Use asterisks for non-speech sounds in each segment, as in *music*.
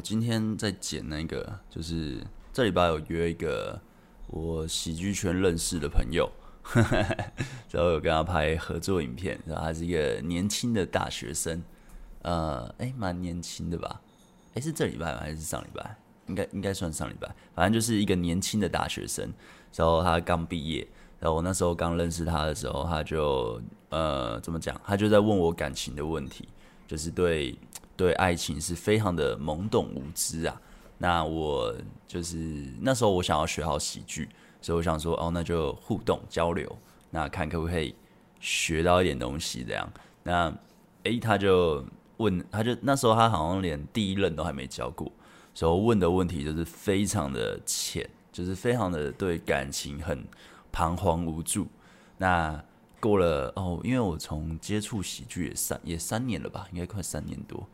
我今天在剪那个，就是这礼拜有约一个我喜剧圈认识的朋友，*laughs* 然后有跟他拍合作影片，然后他是一个年轻的大学生，呃，诶，蛮年轻的吧？诶，是这礼拜吗？还是上礼拜？应该应该算上礼拜，反正就是一个年轻的大学生，然后他刚毕业，然后我那时候刚认识他的时候，他就呃怎么讲？他就在问我感情的问题，就是对。对爱情是非常的懵懂无知啊！那我就是那时候我想要学好喜剧，所以我想说哦，那就互动交流，那看可不可以学到一点东西这样。那诶，他就问，他就那时候他好像连第一任都还没交过，所以问的问题就是非常的浅，就是非常的对感情很彷徨无助。那过了哦，因为我从接触喜剧也三也三年了吧，应该快三年多。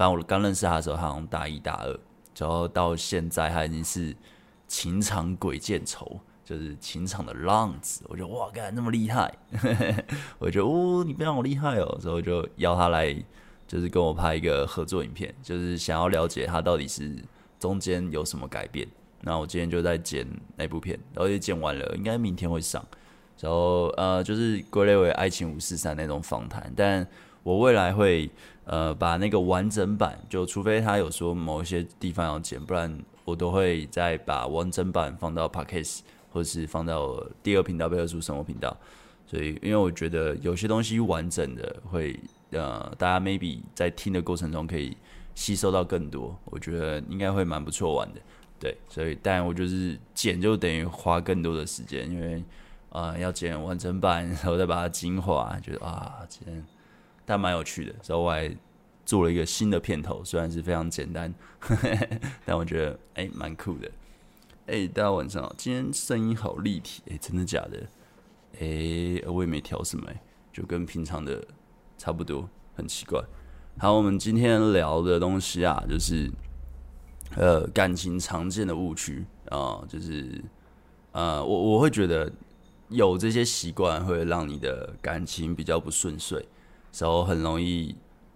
反正我刚认识他的时候，他好像大一、大二，然后到现在他已经是情场鬼见愁，就是情场的浪子。我觉得哇，干那么厉害，*laughs* 我觉得哦，你非常好厉害哦，所以我就邀他来，就是跟我拍一个合作影片，就是想要了解他到底是中间有什么改变。那我今天就在剪那部片，然后也剪完了，应该明天会上。然后呃，就是归类为爱情五四三那种访谈，但我未来会。呃，把那个完整版，就除非他有说某一些地方要剪，不然我都会再把完整版放到 Podcast，或是放到第二频道贝克书生活频道。所以，因为我觉得有些东西完整的会，呃，大家 maybe 在听的过程中可以吸收到更多，我觉得应该会蛮不错玩的。对，所以，但我就是剪就等于花更多的时间，因为呃要剪完整版，然后再把它精华，觉得啊，剪。但蛮有趣的，所以我还做了一个新的片头，虽然是非常简单，呵呵，但我觉得哎蛮、酷的。哎、大家晚上好，今天声音好立体，哎、真的假的？哎、我也没调什么、欸，就跟平常的差不多，很奇怪。好，我们今天聊的东西啊，就是呃感情常见的误区啊，就是呃我我会觉得有这些习惯会让你的感情比较不顺遂。时候很容易，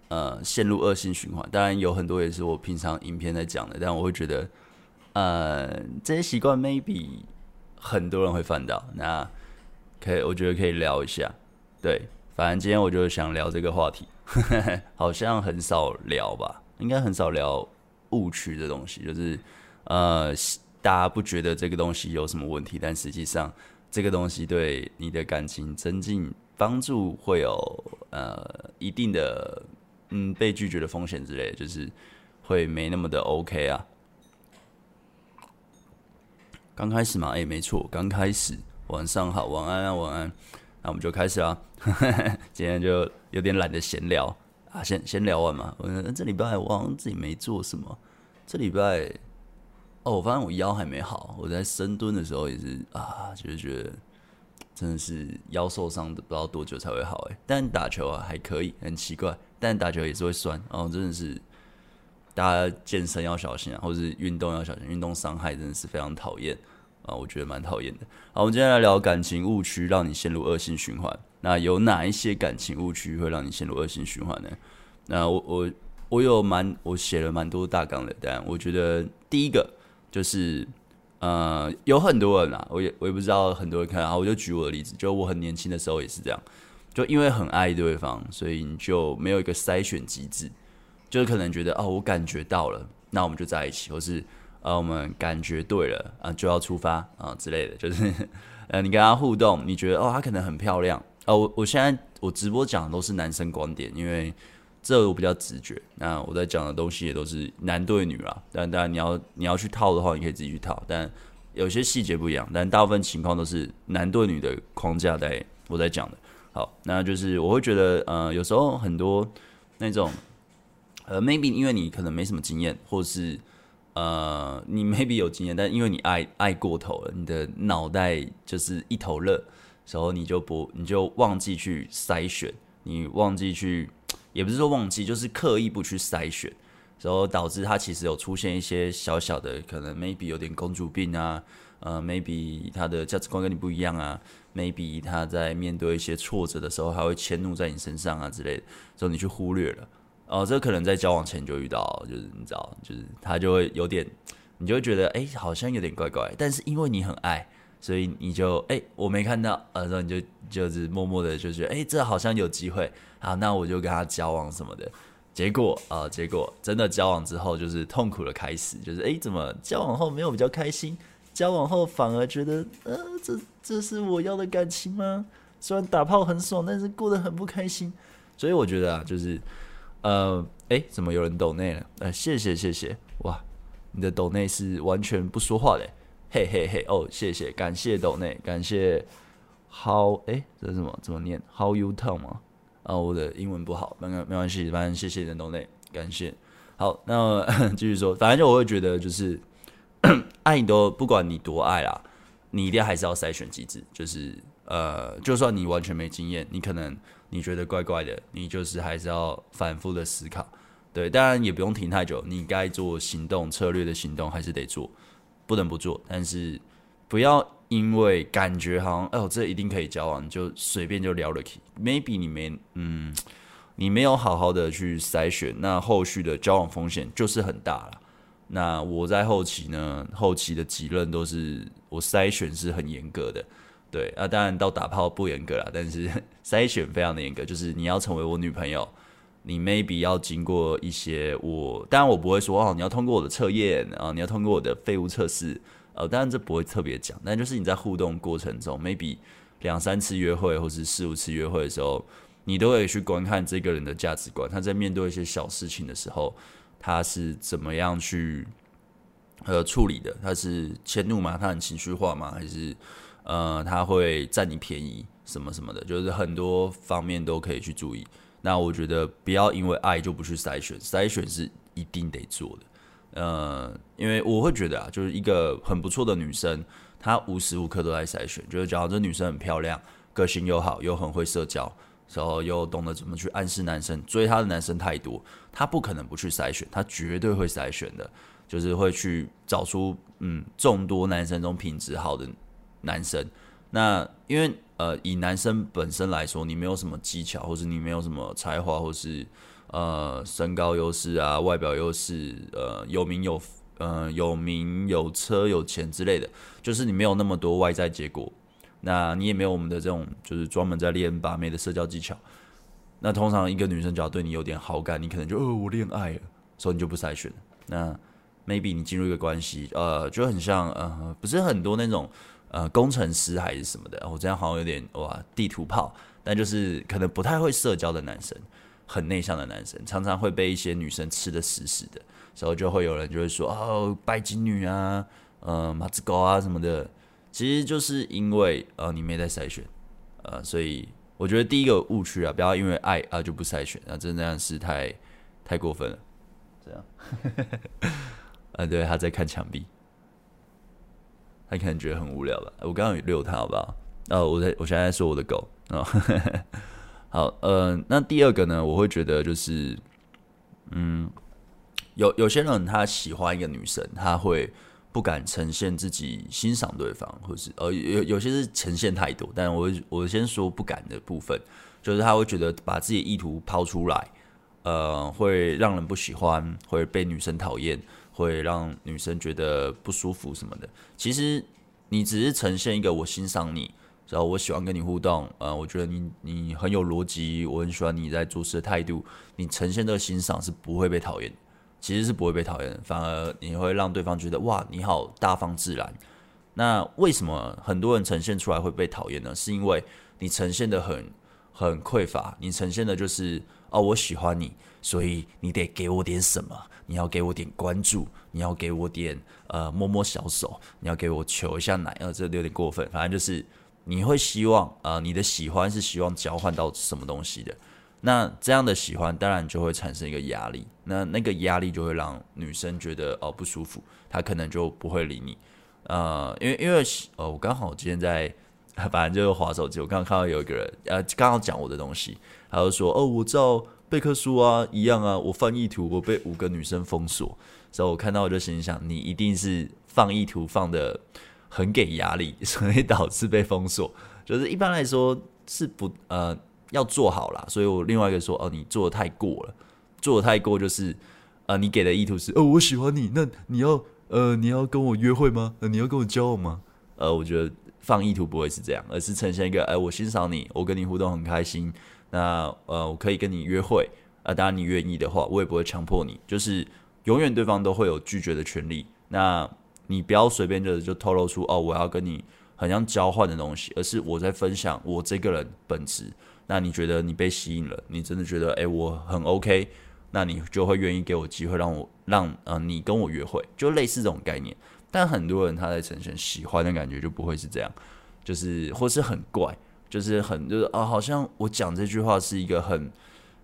呃，陷入恶性循环。当然有很多也是我平常影片在讲的，但我会觉得，呃，这些习惯 maybe 很多人会犯到。那可以，我觉得可以聊一下。对，反正今天我就想聊这个话题，*laughs* 好像很少聊吧，应该很少聊误区的东西，就是呃，大家不觉得这个东西有什么问题，但实际上这个东西对你的感情增进。帮助会有呃一定的嗯被拒绝的风险之类，就是会没那么的 OK 啊。刚开始嘛，哎、没错，刚开始。晚上好，晚安啊，晚安。那我们就开始啊。*laughs* 今天就有点懒得闲聊啊，先先聊完嘛。我这礼拜我好像自己没做什么。这礼拜哦，我发现我腰还没好。我在深蹲的时候也是啊，就是觉得。真的是腰受伤的，不知道多久才会好哎。但打球啊还可以，很奇怪，但打球也是会酸。哦，真的是大家健身要小心啊，或者是运动要小心，运动伤害真的是非常讨厌啊，我觉得蛮讨厌的。好，我们今天来聊感情误区，让你陷入恶性循环。那有哪一些感情误区会让你陷入恶性循环呢？那我我我有蛮我写了蛮多大纲的，但我觉得第一个就是。呃，有很多人啊，我也我也不知道很多人看啊，我就举我的例子，就我很年轻的时候也是这样，就因为很爱对方，所以你就没有一个筛选机制，就是可能觉得哦，我感觉到了，那我们就在一起，或是呃，我们感觉对了啊，就要出发啊之类的，就是 *laughs* 呃，你跟他互动，你觉得哦，他可能很漂亮哦，我我现在我直播讲的都是男生观点，因为。这我比较直觉，那我在讲的东西也都是男对女啦。但当然你要你要去套的话，你可以自己去套。但有些细节不一样，但大部分情况都是男对女的框架在我在讲的。好，那就是我会觉得，呃，有时候很多那种，呃，maybe 因为你可能没什么经验，或是呃，你 maybe 有经验，但因为你爱爱过头了，你的脑袋就是一头热，时候你就不你就忘记去筛选，你忘记去。也不是说忘记，就是刻意不去筛选，然后导致他其实有出现一些小小的可能，maybe 有点公主病啊，呃，maybe 他的价值观跟你不一样啊，maybe 他在面对一些挫折的时候，还会迁怒在你身上啊之类的，所以你去忽略了。哦，这可能在交往前就遇到，就是你知道，就是他就会有点，你就会觉得哎，好像有点怪怪，但是因为你很爱，所以你就哎，我没看到，呃，然后你就就是默默的就觉得哎，这好像有机会，好，那我就跟他交往什么的。结果啊、结果真的交往之后就是痛苦的开始，就是哎，怎么交往后没有比较开心？交往后反而觉得，呃，这这是我要的感情吗？虽然打炮很爽，但是过得很不开心。所以我觉得啊，就是，呃，哎，怎么有人抖内了？呃，谢谢谢谢，哇，你的抖内是完全不说话的，嘿嘿嘿，哦，谢谢，感谢抖内，感谢，How，哎，这是什么？怎么念？How you tell 吗？啊，我的英文不好，没没关系，反正谢谢你的抖内，感谢。好，那继续说，反正就我会觉得，就是爱你都不管你多爱啦，你一定还是要筛选机制，就是呃，就算你完全没经验，你可能你觉得怪怪的，你就是还是要反复的思考。对，当然也不用停太久，你该做行动策略的行动还是得做，不能不做，但是不要。因为感觉好像哦，这一定可以交往，就随便就聊了起。Maybe 你没嗯，你没有好好的去筛选，那后续的交往风险就是很大了。那我在后期呢，后期的几任都是我筛选是很严格的，对啊，当然到打炮不严格啦，但是 *laughs* 筛选非常的严格，就是你要成为我女朋友，你 Maybe 要经过一些我，当然我不会说哦，你要通过我的测验啊，你要通过我的废物测试。呃，当然这不会特别讲，但就是你在互动过程中，maybe 两三次约会或是四五次约会的时候，你都会去观看这个人的价值观，他在面对一些小事情的时候，他是怎么样去呃处理的？他是迁怒吗？他很情绪化吗？还是呃他会占你便宜什么什么的？就是很多方面都可以去注意。那我觉得不要因为爱就不去筛选，筛选是一定得做的。呃，因为我会觉得啊，就是一个很不错的女生，她无时无刻都在筛选。就是假如这女生很漂亮，个性又好，又很会社交，然后又懂得怎么去暗示男生，追她的男生太多，她不可能不去筛选，她绝对会筛选的，就是会去找出嗯众多男生中品质好的男生。那因为呃，以男生本身来说，你没有什么技巧，或是你没有什么才华，或是。呃，身高优势啊，外表优势，呃，有名有呃有名有车有钱之类的，就是你没有那么多外在结果，那你也没有我们的这种就是专门在练把妹的社交技巧。那通常一个女生只要对你有点好感，你可能就哦我恋爱了，所以你就不筛选。那 maybe 你进入一个关系，呃，就很像呃不是很多那种呃工程师还是什么的，我这样好像有点哇地图炮，但就是可能不太会社交的男生。很内向的男生，常常会被一些女生吃得死死的，时候就会有人就会说哦，拜金女啊，嗯、马子狗啊什么的，其实就是因为呃你没在筛选，呃，所以我觉得第一个误区啊，不要因为爱啊就不筛选，啊真的是太太过分了，这样，啊，*laughs* 对，他在看墙壁，他可能觉得很无聊吧，我刚刚有遛他好不好？哦，我在我现在在说我的狗啊。哦 *laughs* 好，呃，那第二个呢，我会觉得就是，嗯，有有些人他喜欢一个女生，他会不敢呈现自己欣赏对方，或是呃有有些是呈现太多，但我我先说不敢的部分，就是他会觉得把自己的意图抛出来，呃，会让人不喜欢，会被女生讨厌，会让女生觉得不舒服什么的。其实你只是呈现一个我欣赏你。然后我喜欢跟你互动，呃，我觉得你你很有逻辑，我很喜欢你在做事的态度，你呈现这个欣赏是不会被讨厌，其实是不会被讨厌，反而你会让对方觉得哇，你好大方自然。那为什么很多人呈现出来会被讨厌呢？是因为你呈现的很很匮乏，你呈现的就是哦，我喜欢你，所以你得给我点什么，你要给我点关注，你要给我点呃摸摸小手，你要给我求一下奶，呃，这有点过分，反正就是。你会希望啊、呃，你的喜欢是希望交换到什么东西的？那这样的喜欢当然就会产生一个压力，那那个压力就会让女生觉得哦不舒服，她可能就不会理你。呃，因为因为呃，我刚好今天在 *laughs* 反正就是滑手机，我刚刚看到有一个人呃刚好讲我的东西，他就说哦，我照贝克书啊一样啊，我放意图，我被五个女生封锁，所以我看到我就心想，你一定是放意图放的。很给压力，*laughs* 所以导致被封锁。就是一般来说是不呃要做好啦，所以我另外一个说哦，你做的太过了，做的太过，就是呃，你给的意图是，哦，我喜欢你，那你要呃，你要跟我约会吗？你要跟我交往吗？呃，我觉得放意图不会是这样，而是呈现一个，哎、我欣赏你，我跟你互动很开心，那呃，我可以跟你约会，啊、呃，当然你愿意的话，我也不会强迫你，就是永远对方都会有拒绝的权利。那你不要随便的就透露出，哦，我要跟你很像交换的东西，而是我在分享我这个人本质。那你觉得你被吸引了，你真的觉得，哎，我很 OK，那你就会愿意给我机会，让我让呃你跟我约会，就类似这种概念。但很多人他在呈现喜欢的感觉就不会是这样，就是或是很怪，就是很就是啊，好像我讲这句话是一个很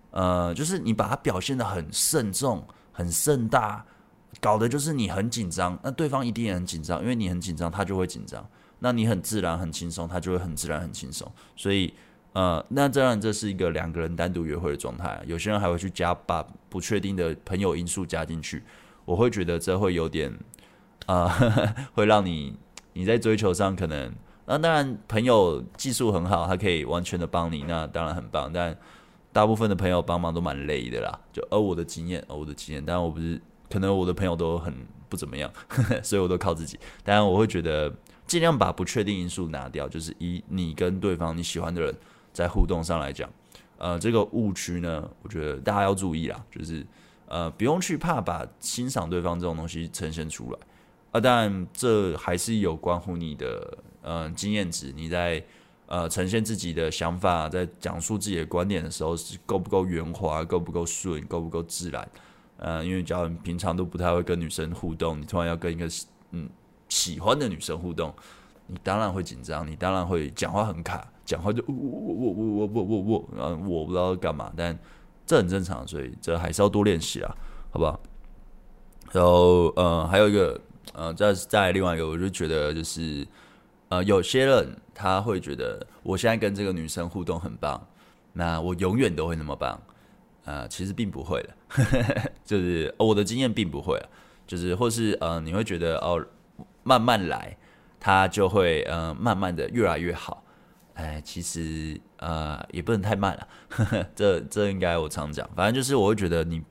呃，就是你把它表现得很慎重、很盛大，搞得就是你很紧张，那对方一定也很紧张，因为你很紧张，他就会紧张。那你很自然、很轻松，他就会很自然、很轻松。所以呃，那当然这是一个两个人单独约会的状态。有些人还会去加把不确定的朋友因素加进去，我会觉得这会有点。啊，*laughs* 会让你你在追求上可能，那当然朋友技术很好，他可以完全的帮你，那当然很棒。但大部分的朋友帮忙都蛮累的啦。就而我的经验，而我的经验，当然我不是，可能我的朋友都很不怎么样，呵呵，所以我都靠自己。当然我会觉得尽量把不确定因素拿掉，就是以你跟对方你喜欢的人在互动上来讲，呃，这个误区呢，我觉得大家要注意啦，就是呃，不用去怕把欣赏对方这种东西呈现出来。啊，当然，这还是有关乎你的嗯，经验值你在呃呈现自己的想法，在讲述自己的观点的时候，是够不够圆滑，够不够顺，够不够自然？呃，因为假如平常都不太会跟女生互动，你突然要跟一个嗯喜欢的女生互动，你当然会紧张，你当然会讲话很卡，讲话就我我我我我我我我，嗯，我不知道干嘛，但这很正常，所以这还是要多练习啊，好不好？然后呃，还有一个呃，再再另外一个，我就觉得就是。呃，有些人他会觉得，我现在跟这个女生互动很棒，那我永远都会那么棒，呃，其实并不会的，呵 *laughs* 呵就是、我的经验并不会，就是或是呃，你会觉得哦，慢慢来，他就会呃，慢慢的越来越好，哎，其实呃，也不能太慢了，呵 *laughs* 呵这这应该我常讲，反正就是我会觉得你。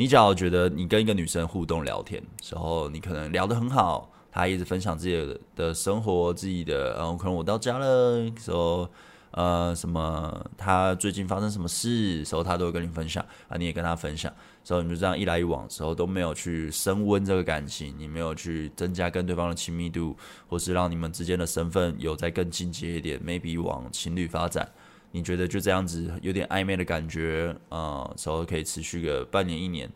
你只要觉得你跟一个女生互动聊天时候，你可能聊得很好，他一直分享自己的的生活，自己的，然后可能我到家了时候，呃，什么，他最近发生什么事时候，他都会跟你分享啊，你也跟他分享，所以你就这样一来一往时候都没有去升温这个感情，你没有去增加跟对方的亲密度，或是让你们之间的身份有再更进阶一点，maybe 往情侣发展。你觉得就这样子有点暧昧的感觉啊，时候可以持续个半年一年，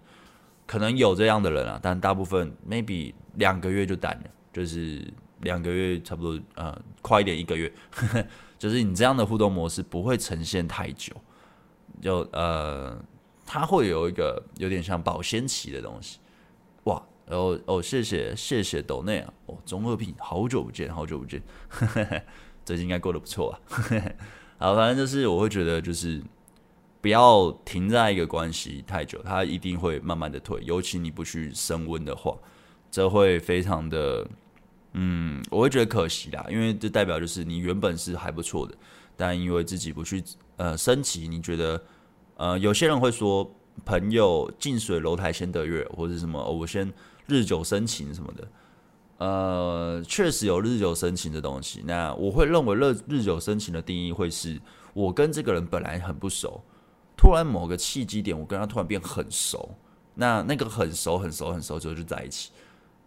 可能有这样的人啊，但大部分 maybe 两个月就淡了，就是两个月差不多呃快一点一个月，呵呵，就是你这样的互动模式不会呈现太久，就呃它会有一个有点像保鲜期的东西，哇，然后哦谢谢谢谢斗内啊，哦中二病好久不见好久不见，呵呵，*laughs* 最近应该过得不错啊。呵 *laughs* 呵好，反正就是我会觉得，就是不要停在一个关系太久，它一定会慢慢的退。尤其你不去升温的话，这会非常的，嗯，我会觉得可惜啦。因为这代表就是你原本是还不错的，但因为自己不去呃升级，你觉得呃有些人会说，朋友近水楼台先得月，或者什么，我先日久生情什么的。呃，确实有日久生情的东西。那我会认为日日久生情的定义会是，我跟这个人本来很不熟，突然某个契机点，我跟他突然变很熟。那那个很熟、很熟、很熟之后就在一起。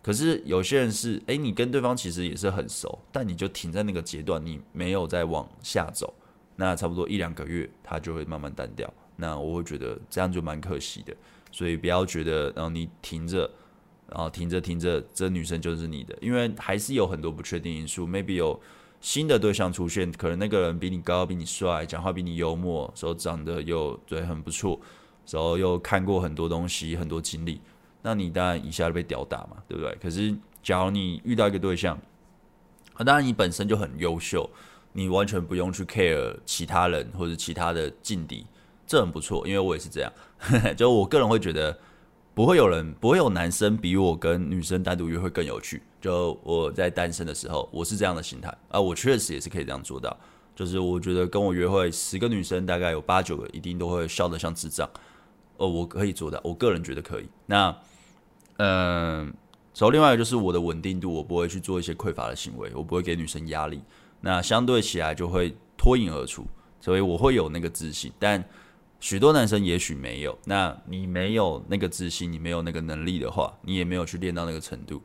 可是有些人是，诶，你跟对方其实也是很熟，但你就停在那个阶段，你没有再往下走。那差不多一两个月，他就会慢慢淡掉。那我会觉得这样就蛮可惜的。所以不要觉得，然后你停着。然后停着停着，这女生就是你的，因为还是有很多不确定因素。maybe 有新的对象出现，可能那个人比你高，比你帅，讲话比你幽默，时候长得又对很不错，时候又看过很多东西，很多经历，那你当然一下就被吊打嘛，对不对？可是假如你遇到一个对象，啊，当然你本身就很优秀，你完全不用去 care 其他人或者其他的劲敌，这很不错，因为我也是这样，*laughs* 就我个人会觉得。不会有人，不会有男生比我跟女生单独约会更有趣。就我在单身的时候，我是这样的心态啊，我确实也是可以这样做到。就是我觉得跟我约会十个女生，大概有八九个一定都会笑得像智障。哦，我可以做到，我个人觉得可以。那，嗯、然后另外一个就是我的稳定度，我不会去做一些匮乏的行为，我不会给女生压力。那相对起来就会脱颖而出，所以我会有那个自信。但许多男生也许没有。那你没有那个自信，你没有那个能力的话，你也没有去练到那个程度，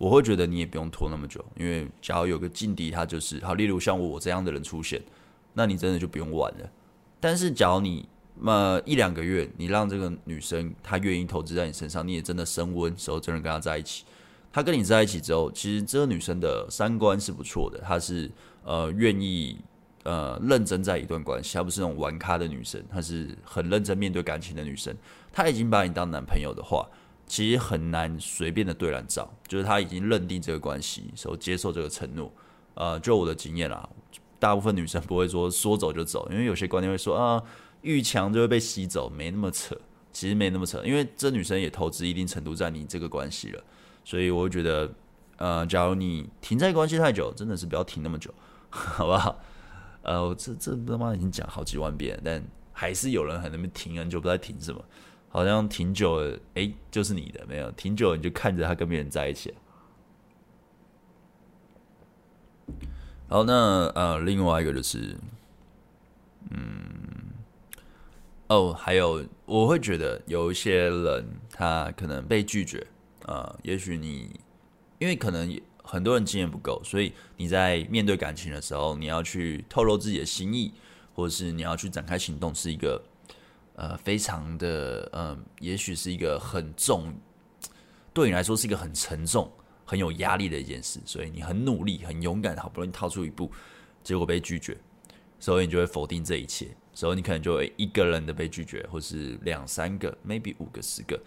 我会觉得你也不用拖那么久。因为假如有个劲敌，他就是好，例如像我这样的人出现，那你真的就不用玩了。但是假如你那，一两个月，你让这个女生她愿意投资在你身上，你也真的升温，时候真的跟她在一起。她跟你在一起之后，其实这个女生的三观是不错的，她是呃愿意呃认真在一段关系，她不是那种玩咖的女生，她是很认真面对感情的女生。她已经把你当男朋友的话，其实很难随便的对人照，就是他已经认定这个关系，所接受这个承诺。呃，就我的经验啦，大部分女生不会说说走就走，因为有些观念会说啊。遇强就会被吸走，没那么扯，其实没那么扯，因为这女生也投资一定程度在你这个关系了，所以我觉得，呃，假如你停在关系太久，真的是不要停那么久，*laughs* 好不好？呃，我这这他妈已经讲好几万遍，但还是有人很那边停很久不知道停什么，好像挺久了，诶，就是你的没有，挺久了你就看着他跟别人在一起。好，那呃，另外一个就是，嗯。哦，还有，我会觉得有一些人他可能被拒绝，呃，也许你因为可能很多人经验不够，所以你在面对感情的时候，你要去透露自己的心意，或者是你要去展开行动，是一个呃非常的嗯、也许是一个很重，*tsk* 对你来说是一个很沉重、很有压力的一件事，所以你很努力、很勇敢，好不容易掏出一步，结果被拒绝，所以你就会否定这一切。所以你可能就会一个人的被拒绝，或是两三个，maybe 五个、十个，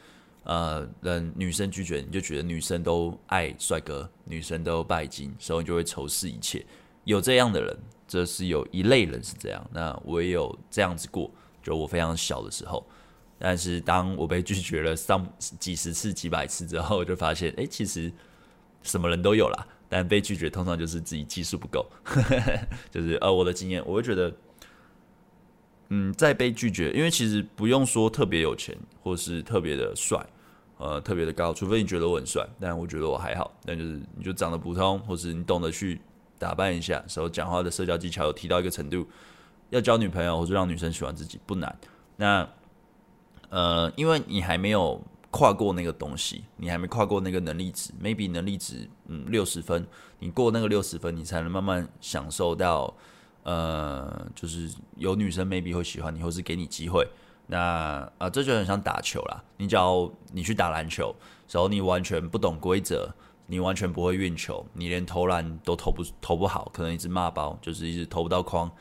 呃，人女生拒绝，你就觉得女生都爱帅哥，女生都拜金，所以你就会仇视一切。有这样的人，这是有一类人是这样。那我也有这样子过，就我非常小的时候。但是当我被拒绝了上几十次、几百次之后，就发现，哎，其实什么人都有啦。但被拒绝通常就是自己技术不够，*laughs* 就是呃，我的经验，我会觉得。嗯，再被拒绝，因为其实不用说特别有钱，或是特别的帅，呃，特别的高，除非你觉得我很帅，但我觉得我还好，那就是你就长得普通，或是你懂得去打扮一下，时候讲话的社交技巧有提到一个程度，要交女朋友或者让女生喜欢自己不难。那呃，因为你还没有跨过那个东西，你还没跨过那个能力值，maybe 能力值嗯六十分，你过那个六十分，你才能慢慢享受到。呃，就是有女生 maybe 会喜欢你，或是给你机会。那啊、这就很像打球啦。你只要你去打篮球，然后你完全不懂规则，你完全不会运球，你连投篮都投不投不好，可能一直骂包，就是一直投不到框。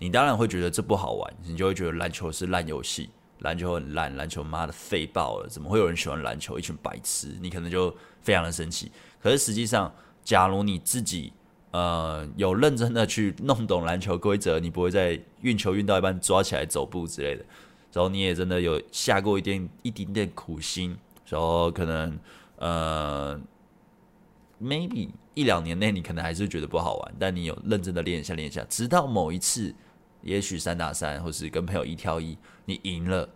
你当然会觉得这不好玩，你就会觉得篮球是烂游戏，篮球很烂，篮球妈的废爆了，怎么会有人喜欢篮球？一群白痴，你可能就非常的生气。可是实际上，假如你自己。呃，有认真的去弄懂篮球规则，你不会在运球运到一半抓起来走步之类的。然后你也真的有下过一点一点点苦心，然后可能呃，maybe 一两年内你可能还是觉得不好玩，但你有认真的练一下练一下，直到某一次，也许三打三，或是跟朋友一挑一，你赢了，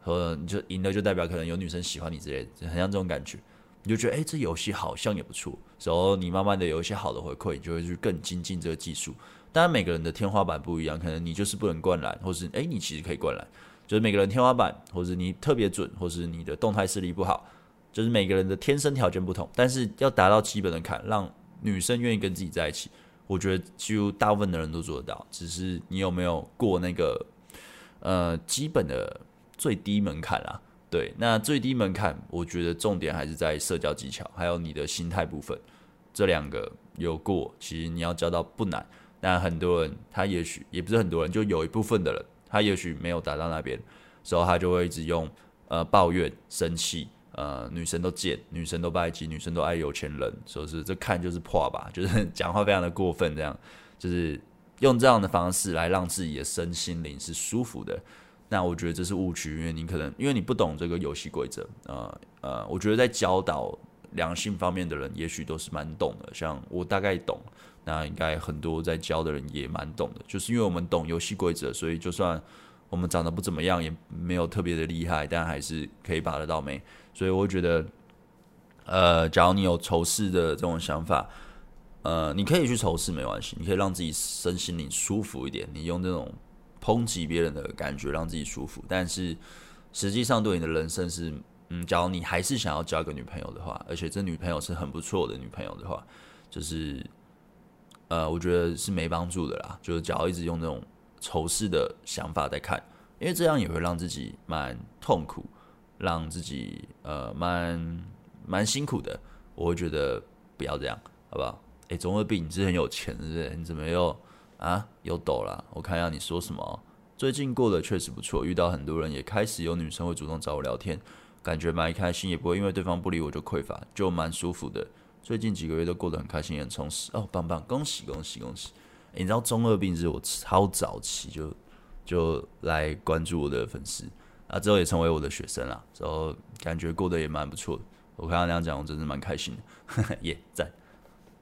和你就赢了就代表可能有女生喜欢你之类的，很像这种感觉。你就觉得，哎、这游戏好像也不错。然后你慢慢的有一些好的回馈，你就会去更精进这个技术。当然，每个人的天花板不一样，可能你就是不能灌篮，或是哎、你其实可以灌篮。就是每个人天花板，或是你特别准，或是你的动态视力不好，就是每个人的天生条件不同。但是要达到基本的坎，让女生愿意跟自己在一起，我觉得几乎大部分的人都做得到。只是你有没有过那个呃基本的最低门槛啊？对，那最低门槛，我觉得重点还是在社交技巧，还有你的心态部分，这两个有过，其实你要交到不难。但很多人，他也许也不是很多人，就有一部分的人，他也许没有达到那边，所以他就会一直用呃抱怨、生气，呃女生都贱，女生都拜金，女生都爱有钱人，说是这看就是破吧，*laughs* 就是讲话非常的过分，这样就是用这样的方式来让自己的身心灵是舒服的。那我觉得这是误区，因为你可能因为你不懂这个游戏规则，呃呃，我觉得在教导良性方面的人，也许都是蛮懂的。像我大概懂，那应该很多在教的人也蛮懂的。就是因为我们懂游戏规则，所以就算我们长得不怎么样，也没有特别的厉害，但还是可以把得到妹。所以我觉得，呃，假如你有仇视的这种想法，呃，你可以去仇视没关系，你可以让自己身心灵舒服一点，你用这种抨击别人的感觉让自己舒服。但是实际上对你的人生是，嗯，假如你还是想要交个女朋友的话，而且这女朋友是很不错的女朋友的话，就是，呃，我觉得是没帮助的啦。就是假如一直用这种仇视的想法在看，因为这样也会让自己蛮痛苦。让自己呃蛮蛮辛苦的，我会觉得不要这样，好不好？诶，总会比，你是很有钱，是不是？你怎么又啊又抖了？我看一下你说什么。最近过得确实不错，遇到很多人，也开始有女生会主动找我聊天，感觉蛮开心，也不会因为对方不理我就匮乏，就蛮舒服的。最近几个月都过得很开心，很充实。哦，棒棒，恭喜恭喜恭喜！你知道中二病是我超早期就就来关注我的粉丝。啊，之后也成为我的学生了，之后感觉过得也蛮不错的。我看他那样讲，我真是蛮开心的。*laughs* 耶，赞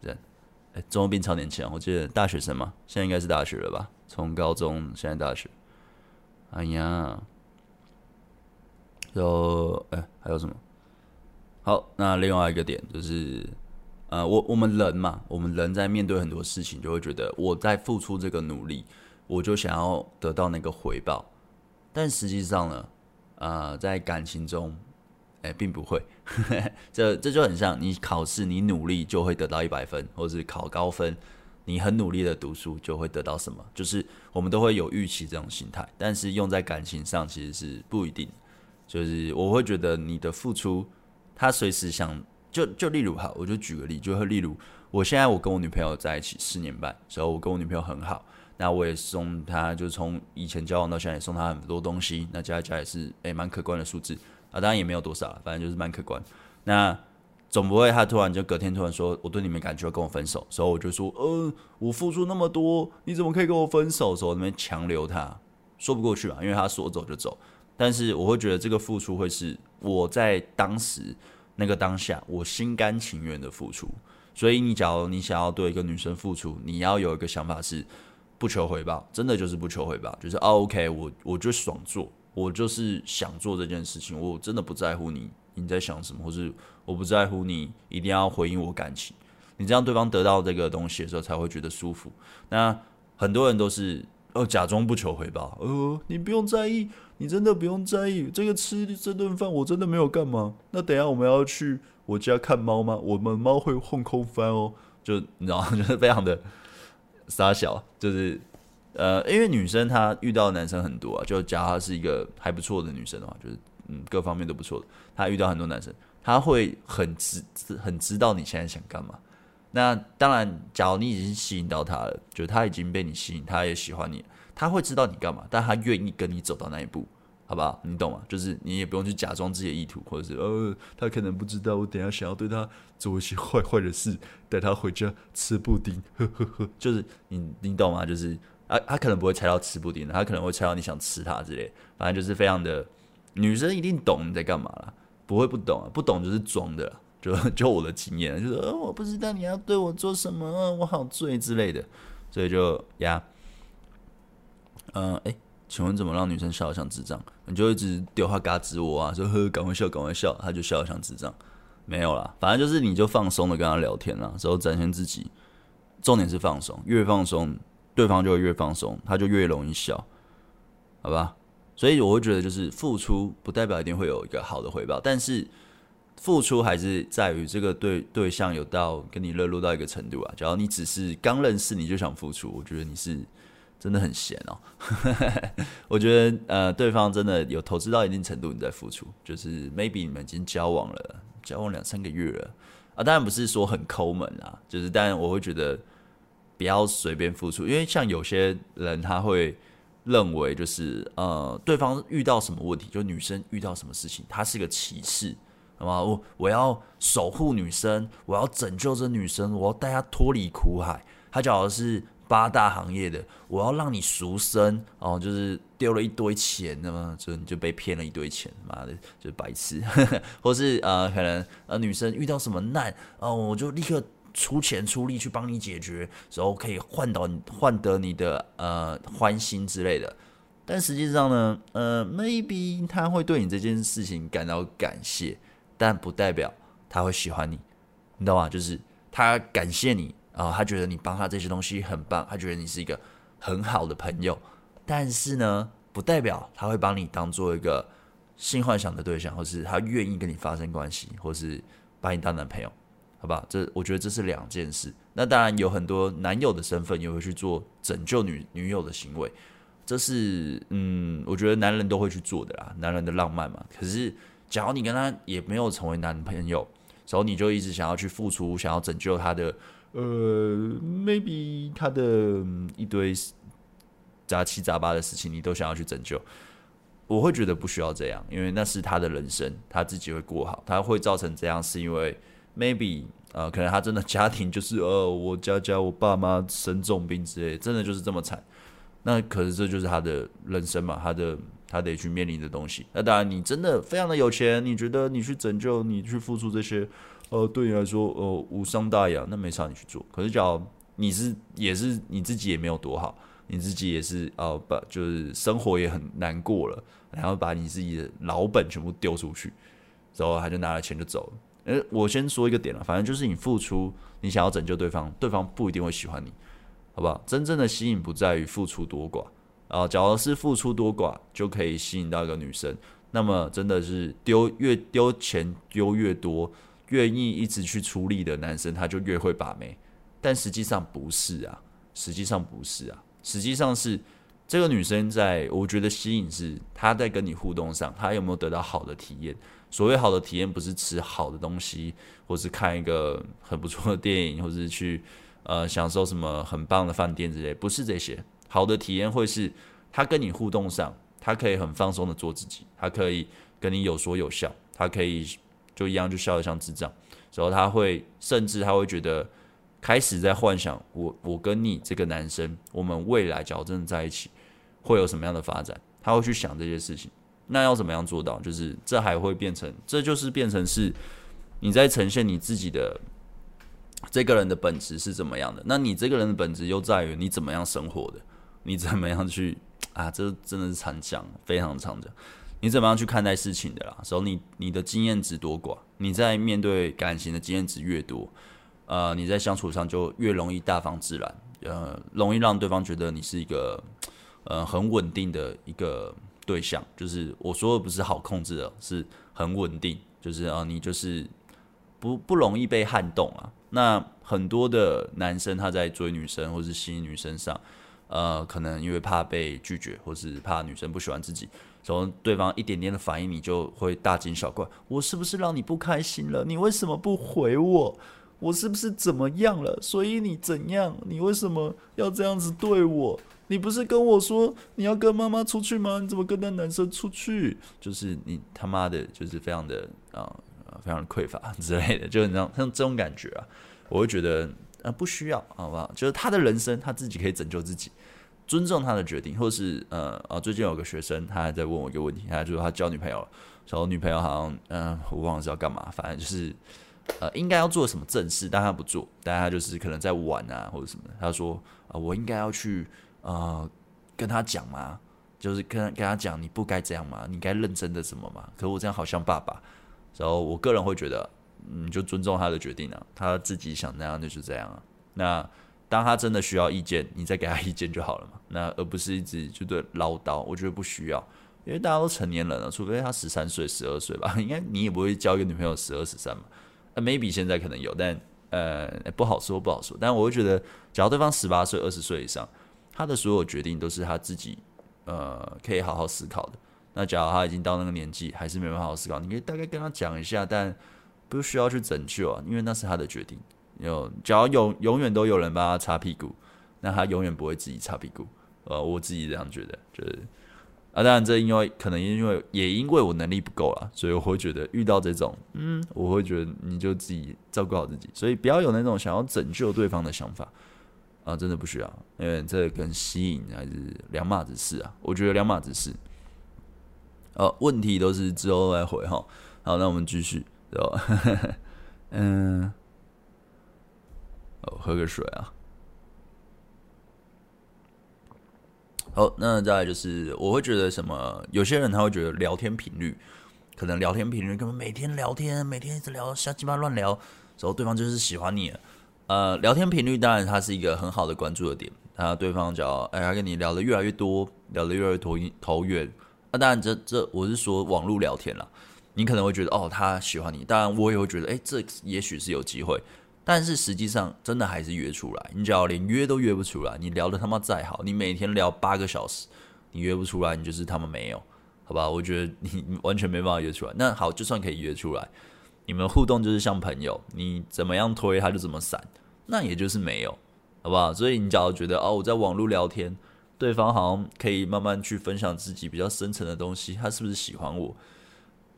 赞！哎，中二病超年轻，我记得大学生嘛，现在应该是大学了吧？从高中现在大学。哎呀，就哎，还有什么？好，那另外一个点就是，呃，我我们人嘛，我们人在面对很多事情，就会觉得我在付出这个努力，我就想要得到那个回报，但实际上呢？呃，在感情中，哎、并不会，*laughs* 这这就很像你考试，你努力就会得到一百分，或是考高分，你很努力的读书就会得到什么，就是我们都会有预期这种心态，但是用在感情上其实是不一定，就是我会觉得你的付出，他随时想，就就例如哈，我就举个例，就例如我现在我跟我女朋友在一起四年半，所以我跟我女朋友很好。那我也送她，就从以前交往到现在，也送她很多东西。那加一加也是诶，蛮、可观的数字啊，当然也没有多少，反正就是蛮可观。那总不会他突然就隔天突然说我对你没感觉，跟我分手，所以我就说，呃，我付出那么多，你怎么可以跟我分手？所以那边强留他，说不过去嘛，因为他说走就走。但是我会觉得这个付出会是我在当时那个当下，我心甘情愿的付出。所以你假如你想要对一个女生付出，你要有一个想法是。不求回报，真的就是不求回报，就是啊，OK，我我就爽做，我就是想做这件事情，我真的不在乎你你在想什么，或是我不在乎你一定要回应我感情，你这样对方得到这个东西的时候才会觉得舒服。那很多人都是哦，假装不求回报，呃，你不用在意，你真的不用在意，这个吃这顿饭我真的没有干嘛。那等下我们要去我家看猫吗？我们猫会后空翻哦，就你知道，就是非常的。*laughs* 傻小就是，呃，因为女生她遇到的男生很多啊，就假如她是一个还不错的女生的话，就是嗯，各方面都不错的，她遇到很多男生，她会很知很知道你现在想干嘛。那当然，假如你已经吸引到她了，就她已经被你吸引，她也喜欢你，他会知道你干嘛，但他愿意跟你走到那一步。好不好？你懂吗？就是你也不用去假装自己的意图，或者是呃，他可能不知道我等下想要对他做一些坏坏的事，带他回家吃布丁，呵呵呵。就是你你懂吗？就是啊，他可能不会猜到吃布丁，他可能会猜到你想吃他之类。反正就是非常的女生一定懂你在干嘛啦，不会不懂啊，不懂就是装的。就就我的经验，就是呃，我不知道你要对我做什么，我好醉之类的，所以就呀，嗯，哎。请问怎么让女生笑得像智障？你就一直丢话嘎吱窝啊，说呵，赶快笑，赶快笑，她就笑得像智障。没有啦，反正就是你就放松的跟她聊天啦，之后展现自己。重点是放松，越放松，对方就会越放松，他就越容易笑，好吧？所以我会觉得，就是付出不代表一定会有一个好的回报，但是付出还是在于这个对对象有到跟你热络到一个程度啊。假如你只是刚认识你就想付出，我觉得你是。真的很闲哦，*laughs* 我觉得呃，对方真的有投资到一定程度，你在付出，就是 maybe 你们已经交往了，交往两三个月了啊，当然不是说很抠门啊，就是但我会觉得不要随便付出，因为像有些人他会认为就是呃，对方遇到什么问题，就女生遇到什么事情，他是个骑士，好吗？我我要守护女生，我要拯救这女生，我要带她脱离苦海，他讲的是。八大行业的，我要让你赎身哦，就是丢了一堆钱，那么就你就被骗了一堆钱，妈的，就是白痴，*laughs* 或是呃，可能呃女生遇到什么难哦，我就立刻出钱出力去帮你解决，然后可以换到换得你的呃欢心之类的，但实际上呢，呃，maybe 他会对你这件事情感到感谢，但不代表他会喜欢你，你知道吗？就是他感谢你啊、他觉得你帮他这些东西很棒，他觉得你是一个很好的朋友，但是呢，不代表他会把你当做一个性幻想的对象，或是他愿意跟你发生关系，或是把你当男朋友，好吧？这我觉得这是两件事。那当然有很多男友的身份也会去做拯救女女友的行为。这是嗯，我觉得男人都会去做的啦，男人的浪漫嘛。可是，假如你跟他也没有成为男朋友，然后你就一直想要去付出，想要拯救他的，呃，maybe 他的一堆杂七杂八的事情，你都想要去拯救，我会觉得不需要这样，因为那是他的人生，他自己会过好。他会造成这样，是因为 maybe 呃，可能他真的家庭就是呃，我家家我爸妈生重病之类，真的就是这么惨。那可是这就是他的人生嘛，他的他得去面临的东西。那当然，你真的非常的有钱，你觉得你去拯救，你去付出这些，呃，对你来说，呃，无伤大雅，那没差，你去做。可是，假如你是也是你自己也没有多好，你自己也是呃，把就是生活也很难过了，然后把你自己的老本全部丢出去，然后他就拿了钱就走了。呃，我先说一个点了，反正就是你付出，你想要拯救对方，对方不一定会喜欢你。好不好？真正的吸引不在于付出多寡啊。假如是付出多寡就可以吸引到一个女生，那么真的是丢越丢钱丢越多，愿意一直去出力的男生，他就越会把妹。但实际上不是啊，实际上不是啊，实际上是这个女生在，我觉得吸引是她在跟你互动上，她有没有得到好的体验？所谓好的体验，不是吃好的东西，或是看一个很不错的电影，或是去。呃，享受什么很棒的饭店之类，不是这些好的体验，会是她跟你互动上，她可以很放松的做自己，她可以跟你有说有笑，她可以就一样就笑得像智障，然后他会甚至他会觉得开始在幻想我我跟你这个男生，我们未来假如真的在一起会有什么样的发展，他会去想这些事情。那要怎么样做到？就是这还会变成，这就是变成是你在呈现你自己的。这个人的本质是怎么样的？那你这个人的本质又在于你怎么样生活的？你怎么样去啊？这真的是常讲，非常常讲。你怎么样去看待事情的啦？所以你你的经验值多寡？你在面对感情的经验值越多，呃，你在相处上就越容易大方自然，呃，容易让对方觉得你是一个呃很稳定的一个对象。就是我说的不是好控制的，是很稳定。就是啊，你就是不不容易被撼动啊。那很多的男生他在追女生或是吸引女生上，呃，可能因为怕被拒绝，或是怕女生不喜欢自己，从对方一点点的反应，你就会大惊小怪。我是不是让你不开心了？你为什么不回我？我是不是怎么样了？所以你怎样？你为什么要这样子对我？你不是跟我说你要跟妈妈出去吗？你怎么跟那男生出去？就是你他妈的，就是非常的啊。非常匮乏 *laughs* 之类的，就是那种像这种感觉啊，我会觉得啊不需要，好不好？就是他的人生他自己可以拯救自己，尊重他的决定，或是呃啊，最近有个学生他还在问我一个问题，他就说他交女朋友，然后女朋友好像嗯、我忘了是要干嘛，反正就是呃应该要做什么正事，但他不做，但他就是可能在玩啊或者什么，他说啊、我应该要去呃跟他讲吗？就是跟跟他讲你不该这样吗？你该认真的什么吗？可我这样好像爸爸。然后我个人会觉得，嗯，就尊重他的决定啊，他自己想那样就是这样啊。那当他真的需要意见，你再给他意见就好了嘛。*laughs* 那而不是一直就对唠叨，我觉得不需要，因为大家都成年人了，除非他十三岁、十二岁吧，*laughs* 应该你也不会交一个女朋友十二、十三嘛。那 maybe 现在可能有，但呃不好说，不好说。但我会觉得，假如对方十八岁、二十岁以上，他的所有决定都是他自己呃可以好好思考的。那假如他已经到那个年纪，还是没办法好好思考，你可以大概跟他讲一下，但不需要去拯救啊，因为那是他的决定。有，只要永永远都有人帮他擦屁股，那他永远不会自己擦屁股。呃，我自己这样觉得，就是啊，当然这因为可能因为也因为我能力不够啊，所以我会觉得遇到这种，嗯，我会觉得你就自己照顾好自己，所以不要有那种想要拯救对方的想法啊，真的不需要，因为这跟吸引还是两码子事啊，我觉得两码子事。呃，问题都是之后来回哈。好，那我们继续，对吧？*laughs* 嗯，喝个水啊。好，那再来就是我会觉得什么，有些人他会觉得聊天频率，可能聊天频率根本每天聊天，每天一直聊瞎鸡巴乱聊，然后对方就是喜欢你。呃，聊天频率当然它是一个很好的关注的点，他对方只要哎，他跟你聊得越来越多，聊得越来越投投缘，那当然这这我是说网络聊天啦，你可能会觉得哦他喜欢你，当然我也会觉得哎这也许是有机会，但是实际上真的还是约出来，你只要连约都约不出来，你聊的他妈再好，你每天聊八个小时，你约不出来，你就是他妈没有，好吧？我觉得你完全没办法约出来。那好，就算可以约出来。你们互动就是像朋友，你怎么样推他就怎么闪，那也就是没有，好不好？所以你假如觉得哦，我在网络聊天，对方好像可以慢慢去分享自己比较深层的东西，他是不是喜欢我？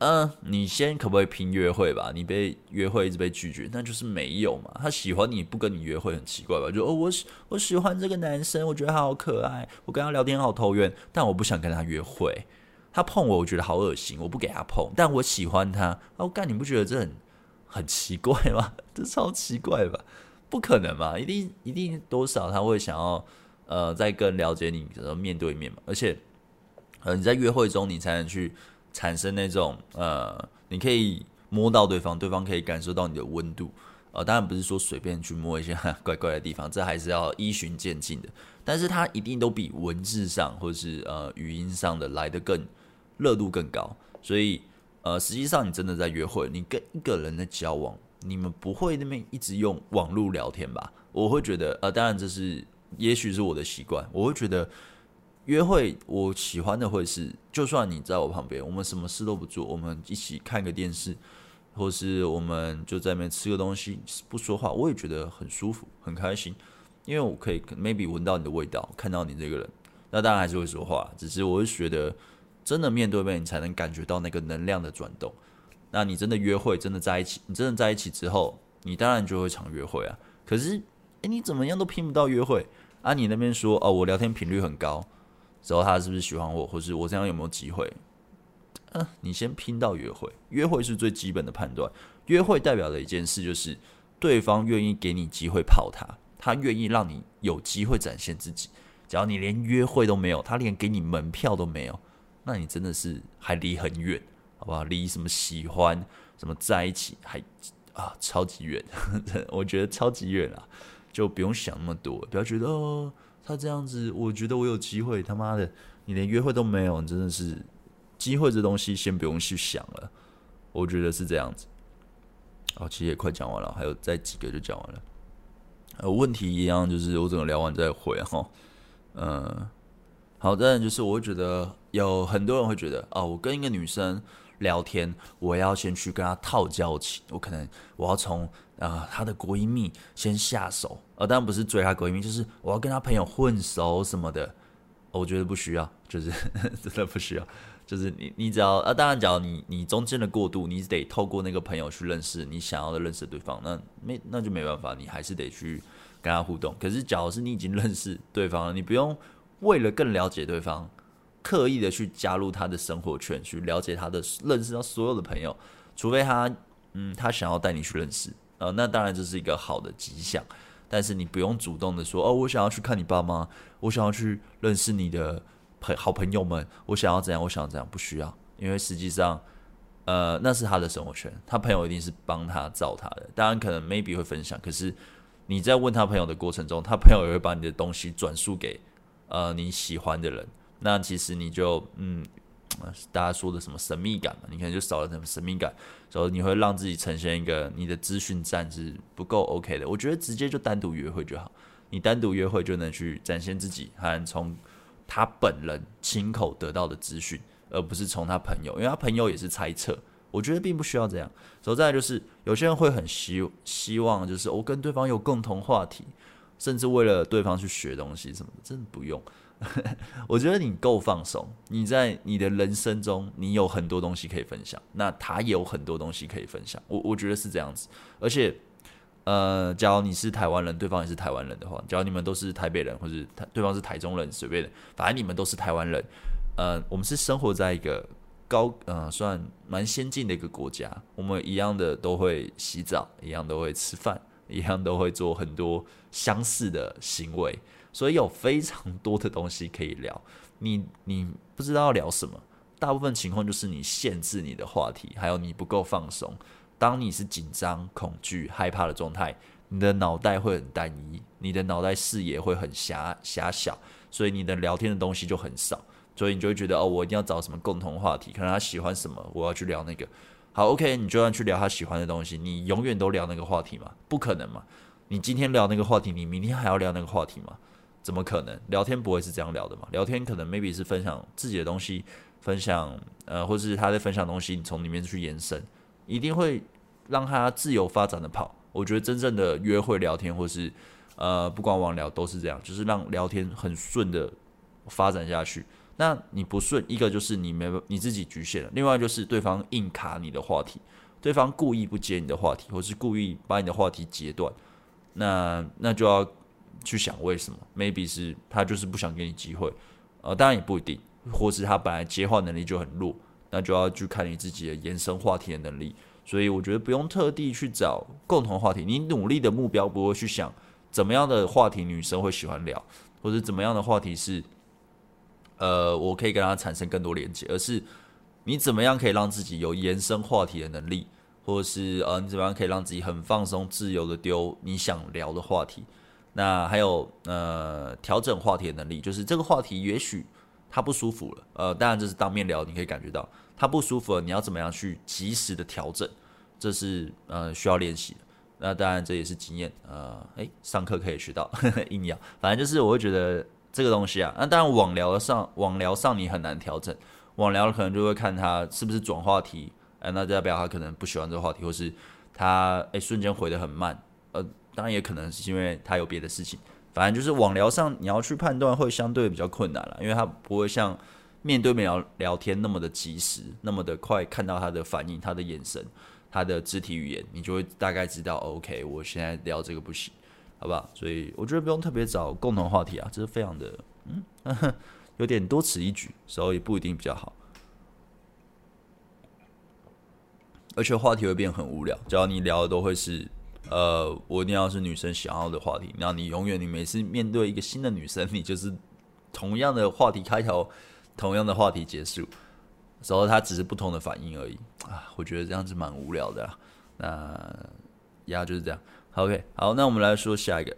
嗯，你先可不可以拼约会吧？你被约会一直被拒绝，那就是没有嘛。他喜欢你不跟你约会很奇怪吧？就哦，我喜我喜欢这个男生，我觉得他好可爱，我跟他聊天好投缘，但我不想跟他约会。他碰我，我觉得好恶心，我不给他碰。*laughs* 但我喜欢他，我干，你不觉得这很很奇怪吗？这超奇怪吧？不可能嘛？一定一定多少他会想要呃再更了解你，然后面对面嘛。而且呃你在约会中，你才能去产生那种呃，你可以摸到对方，对方可以感受到你的温度。呃，当然不是说随便去摸一下怪怪的地方，这还是要依循渐进的。但是它一定都比文字上或是呃语音上的来得更。热度更高，所以呃，实际上你真的在约会，你跟一个人的交往，你们不会那边一直用网络聊天吧？我会觉得，呃，当然这是也许是我的习惯，我会觉得约会我喜欢的会是，就算你在我旁边，我们什么事都不做，我们一起看个电视，或是我们就在那边吃个东西，不说话，我也觉得很舒服，很开心，因为我可以 maybe 闻到你的味道，看到你这个人，那当然还是会说话，只是我是觉得。真的面对面，你才能感觉到那个能量的转动。那你真的约会，真的在一起，你真的在一起之后，你当然就会常约会啊。可是，诶，你怎么样都拼不到约会啊？你那边说哦，我聊天频率很高，知道他是不是喜欢我，或是我这样有没有机会？嗯，你先拼到约会，约会是最基本的判断。约会代表的一件事就是，对方愿意给你机会泡他，他愿意让你有机会展现自己。只要你连约会都没有，他连给你门票都没有。那你真的是还离很远，好不好？离什么喜欢、什么在一起还啊，超级远，*laughs* 我觉得超级远啊，就不用想那么多，不要觉得哦，他这样子，我觉得我有机会，他妈的，你连约会都没有，你真的是机会这东西先不用去想了，我觉得是这样子。哦，其实也快讲完了，还有再几个就讲完了。呃，问题一样，就是我整个聊完再回哈，嗯。好的，就是我会觉得有很多人会觉得哦，我跟一个女生聊天，我要先去跟她套交情，我可能我要从啊、她的闺蜜先下手，呃，当然不是追她闺蜜，就是我要跟她朋友混熟什么的，我觉得不需要，就是 *laughs* 真的不需要，就是你你只要啊，当然，假如你你中间的过渡，你得透过那个朋友去认识你想要的认识对方，那没那就没办法，你还是得去跟他互动。可是，假如是你已经认识对方了，你不用。为了更了解对方，刻意的去加入他的生活圈，去了解他的，认识到所有的朋友，除非他，嗯，他想要带你去认识，呃，那当然这是一个好的迹象。但是你不用主动的说，哦，我想要去看你爸妈，我想要去认识你的朋好朋友们，我想要怎样，我想要怎样，不需要，因为实际上，呃，那是他的生活圈，他朋友一定是帮他造他的，当然可能 maybe 会分享，可是你在问他朋友的过程中，他朋友也会把你的东西转述给。呃，你喜欢的人，那其实你就嗯，大家说的什么神秘感嘛，你可能就少了什么神秘感，所以你会让自己呈现一个你的资讯站是不够 OK 的。我觉得直接就单独约会就好，你单独约会就能去展现自己，和从他本人亲口得到的资讯，而不是从他朋友，因为他朋友也是猜测。我觉得并不需要这样。所以再来就是，有些人会很希希望，就是我跟对方有共同话题。甚至为了对方去学东西什么的，真的不用。*laughs* 我觉得你够放松，你在你的人生中，你有很多东西可以分享，那他也有很多东西可以分享。我我觉得是这样子。而且，呃，假如你是台湾人，对方也是台湾人的话，假如你们都是台北人，或者对方是台中人，随便的，反正你们都是台湾人。呃，我们是生活在一个高呃算蛮先进的一个国家，我们一样的都会洗澡，一样都会吃饭。一样都会做很多相似的行为，所以有非常多的东西可以聊。你你不知道聊什么，大部分情况就是你限制你的话题，还有你不够放松。当你是紧张、恐惧、害怕的状态，你的脑袋会很单一，你的脑袋视野会很狭狭小，所以你的聊天的东西就很少。所以你就会觉得哦，我一定要找什么共同话题，可能他喜欢什么，我要去聊那个。好，OK，你就要去聊他喜欢的东西，你永远都聊那个话题吗？不可能嘛！你今天聊那个话题，你明天还要聊那个话题吗？怎么可能？聊天不会是这样聊的嘛？聊天可能 maybe 是分享自己的东西，分享呃，或者是他在分享东西，你从里面去延伸，一定会让他自由发展的跑。我觉得真正的约会聊天，或是呃，不管网聊都是这样，就是让聊天很顺的发展下去。那你不顺，一个就是你没你自己局限了，另外就是对方硬卡你的话题，对方故意不接你的话题，或是故意把你的话题截断，那那就要去想为什么，maybe 是他就是不想给你机会，呃，当然也不一定，或是他本来接话能力就很弱，那就要去看你自己的延伸话题的能力。所以我觉得不用特地去找共同话题，你努力的目标不会去想怎么样的话题女生会喜欢聊，或者怎么样的话题是。呃，我可以跟他产生更多连接，而是你怎么样可以让自己有延伸话题的能力，或者是呃，你怎么样可以让自己很放松、自由的丢你想聊的话题？那还有呃，调整话题的能力，就是这个话题也许他不舒服了，呃，当然这是当面聊，你可以感觉到他不舒服了，你要怎么样去及时的调整？这是呃需要练习的。那当然这也是经验，呃，诶，上课可以学到，呵呵硬要，反正就是我会觉得。这个东西啊，那当然网聊上，网聊上你很难调整，网聊可能就会看他是不是转话题，哎，那代表他可能不喜欢这个话题，或是他哎瞬间回得很慢，当然也可能是因为他有别的事情，反正就是网聊上你要去判断会相对比较困难了，因为他不会像面对面聊聊天那么的及时，那么的快看到他的反应、他的眼神、他的肢体语言，你就会大概知道，OK，我现在聊这个不行。好不好？所以我觉得不用特别找共同话题啊，这是非常的，嗯，*laughs* 有点多此一举，所以不一定比较好。而且话题会变很无聊，只要你聊的都会是，呃，我一定要是女生想要的话题，那你永远你每次面对一个新的女生，你就是同样的话题开头，同样的话题结束，然后她只是不同的反应而已啊，我觉得这样子蛮无聊的啊。那呀，就是这样。OK，好，那我们来说下一个。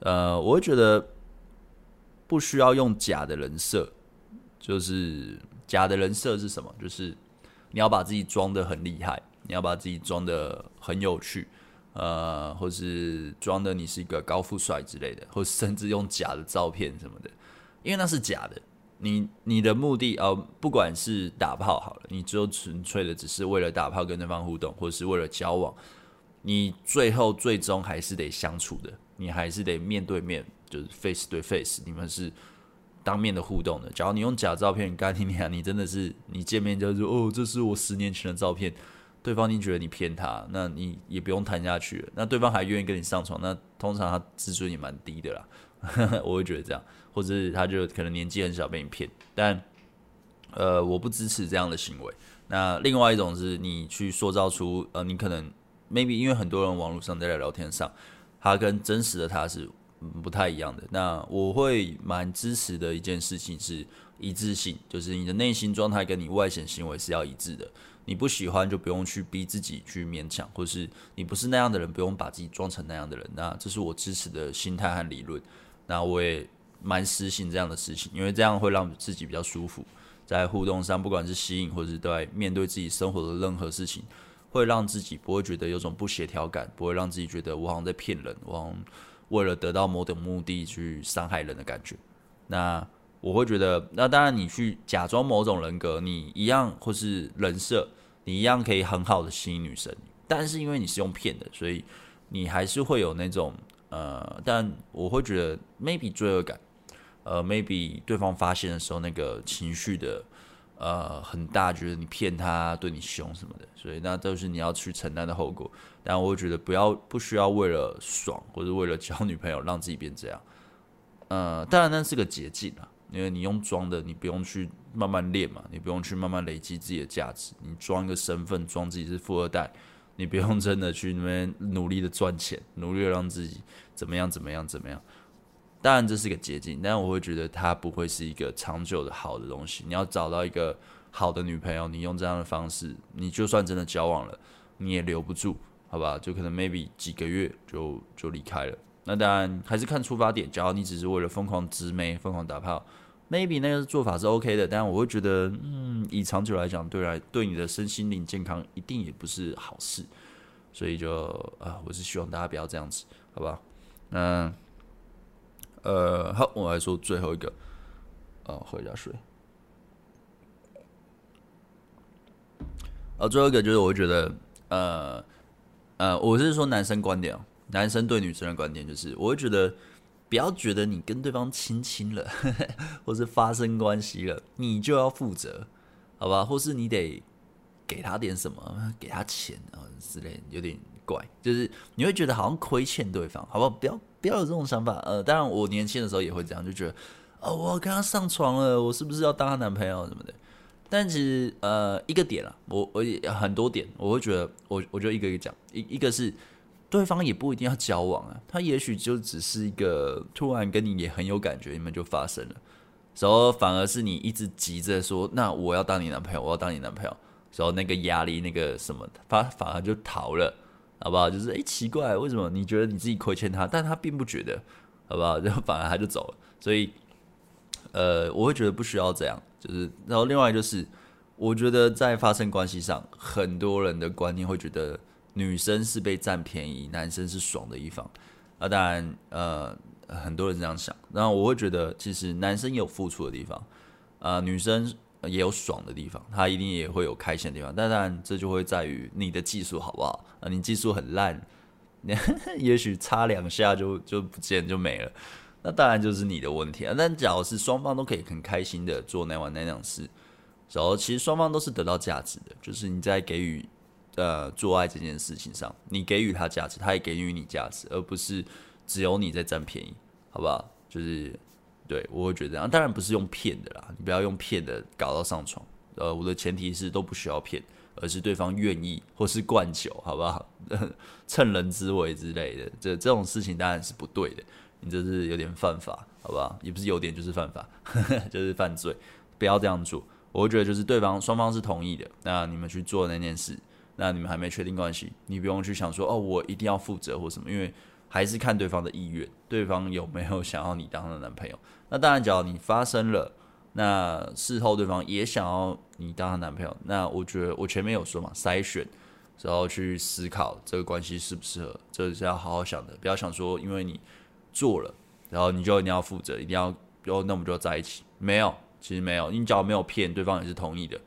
呃，我会觉得不需要用假的人设，就是假的人设是什么？就是你要把自己装得很厉害，你要把自己装得很有趣，呃，或是装的你是一个高富帅之类的，*laughs* 或甚至用假的照片什么的，因为那是假的。你你的目的，呃，不管是打炮好了，你只有纯粹的只是为了打炮跟对方互动，或者是为了交往。你最后最终还是得相处的，你还是得面对面，就是 face 对 face，你们是当面的互动的。假如你用假照片，刚才你讲，你真的是你见面就说哦，这是我十年前的照片，对方已经觉得你骗他，那你也不用谈下去了。那对方还愿意跟你上床，那通常他自尊也蛮低的啦，*laughs* 我会觉得这样，或者是他就可能年纪很小被你骗，但呃，我不支持这样的行为。那另外一种是你去塑造出呃，你可能。maybe 因为很多人网络上在聊天上，他跟真实的他是不太一样的。那我会蛮支持的一件事情是一致性，就是你的内心状态跟你外显行为是要一致的。你不喜欢就不用去逼自己去勉强，或是你不是那样的人，不用把自己装成那样的人。那这是我支持的心态和理论。那我也蛮实行这样的事情，因为这样会让自己比较舒服，在互动上，不管是吸引或是对面对自己生活的任何事情。会让自己不会觉得有种不协调感，不会让自己觉得我好像在骗人，我好像为了得到某种目的去伤害人的感觉。那我会觉得，那当然你去假装某种人格，你一样或是人设，你一样可以很好的吸引女生。但是因为你是用骗的，所以你还是会有那种呃，但我会觉得 maybe 罪恶感，呃，maybe 对方发现的时候那个情绪的。呃，很大，觉得你骗他，对你凶什么的，所以那都是你要去承担的后果。但我觉得不要不需要为了爽或者为了交女朋友让自己变这样。呃，当然那是个捷径啊，因为你用装的，你不用去慢慢练嘛，你不用去慢慢累积自己的价值。你装一个身份，装自己是富二代，你不用真的去那边努力的赚钱，努力的让自己怎么样怎么样怎么样。当然这是一个捷径，但我会觉得它不会是一个长久的好的东西。你要找到一个好的女朋友，你用这样的方式，你就算真的交往了，你也留不住，好吧？就可能 maybe 几个月就就离开了。那当然还是看出发点，假如你只是为了疯狂直妹、疯狂打炮，maybe 那个做法是 OK 的。但我会觉得，嗯，以长久来讲，对来对你的身心灵健康一定也不是好事。所以就啊，我是希望大家不要这样子，好吧？那呃，好，我来说最后一个，呃，喝一下水。啊，最后一个就是我会觉得，呃呃，我是说男生观点。男生对女生的观点就是，我会觉得不要觉得你跟对方亲亲了，*laughs* 或是发生关系了，你就要负责，好吧？或是你得给他点什么，给他钱啊之类，有点怪，就是你会觉得好像亏欠对方，好不好？不要不要有这种想法。呃，当然我年轻的时候也会这样，就觉得哦，我要跟他上床了，我是不是要当他男朋友什么的？但其实呃，一个点啊，我我也很多点，我会觉得我我就一个一个讲，一一个是。对方也不一定要交往啊，他也许就只是一个突然跟你也很有感觉，你们就发生了，然后反而是你一直急着说，那我要当你男朋友，我要当你男朋友，然后那个压力那个什么，他反而就逃了，好不好？就是诶，奇怪，为什么你觉得你自己亏欠他，但他并不觉得，好不好？然后反而他就走了，所以呃，我会觉得不需要这样，就是然后另外就是，我觉得在发生关系上，很多人的观念会觉得。女生是被占便宜，男生是爽的一方。啊，当然，呃，很多人这样想。然后我会觉得，其实男生有付出的地方，啊、呃，女生也有爽的地方，他一定也会有开心的地方。但当然，这就会在于你的技术好不好。啊，你技术很烂，你 *laughs* 也许擦两下就就不见就没了。那当然就是你的问题啊。但假如是双方都可以很开心的做那晚那两事，然后其实双方都是得到价值的，就是你在给予。呃，做爱这件事情上，你给予他价值，他也给予你价值，而不是只有你在占便宜，好不好？就是对，我会觉得这样，当然不是用骗的啦，你不要用骗的搞到上床。呃，我的前提是都不需要骗，而是对方愿意或是灌酒，好不好？*laughs* 趁人之危之类的，这这种事情当然是不对的，你这是有点犯法，好不好？也不是有点，就是犯法，*laughs* 就是犯罪，不要这样做。我觉得就是对方双方是同意的，那你们去做那件事。那你们还没确定关系，你不用去想说哦，我一定要负责或什么，因为还是看对方的意愿，对方有没有想要你当他的男朋友。*laughs* 那当然，只要你发生了，那事后对方也想要你当他男朋友，那我觉得我前面有说嘛，筛选，然后去思考这个关系适不适合，这是要好好想的，不要想说因为你做了，然后你就一定要负责，一定要，然后那我们就在一起，没有，其实没有，你只要没有骗，对方也是同意的。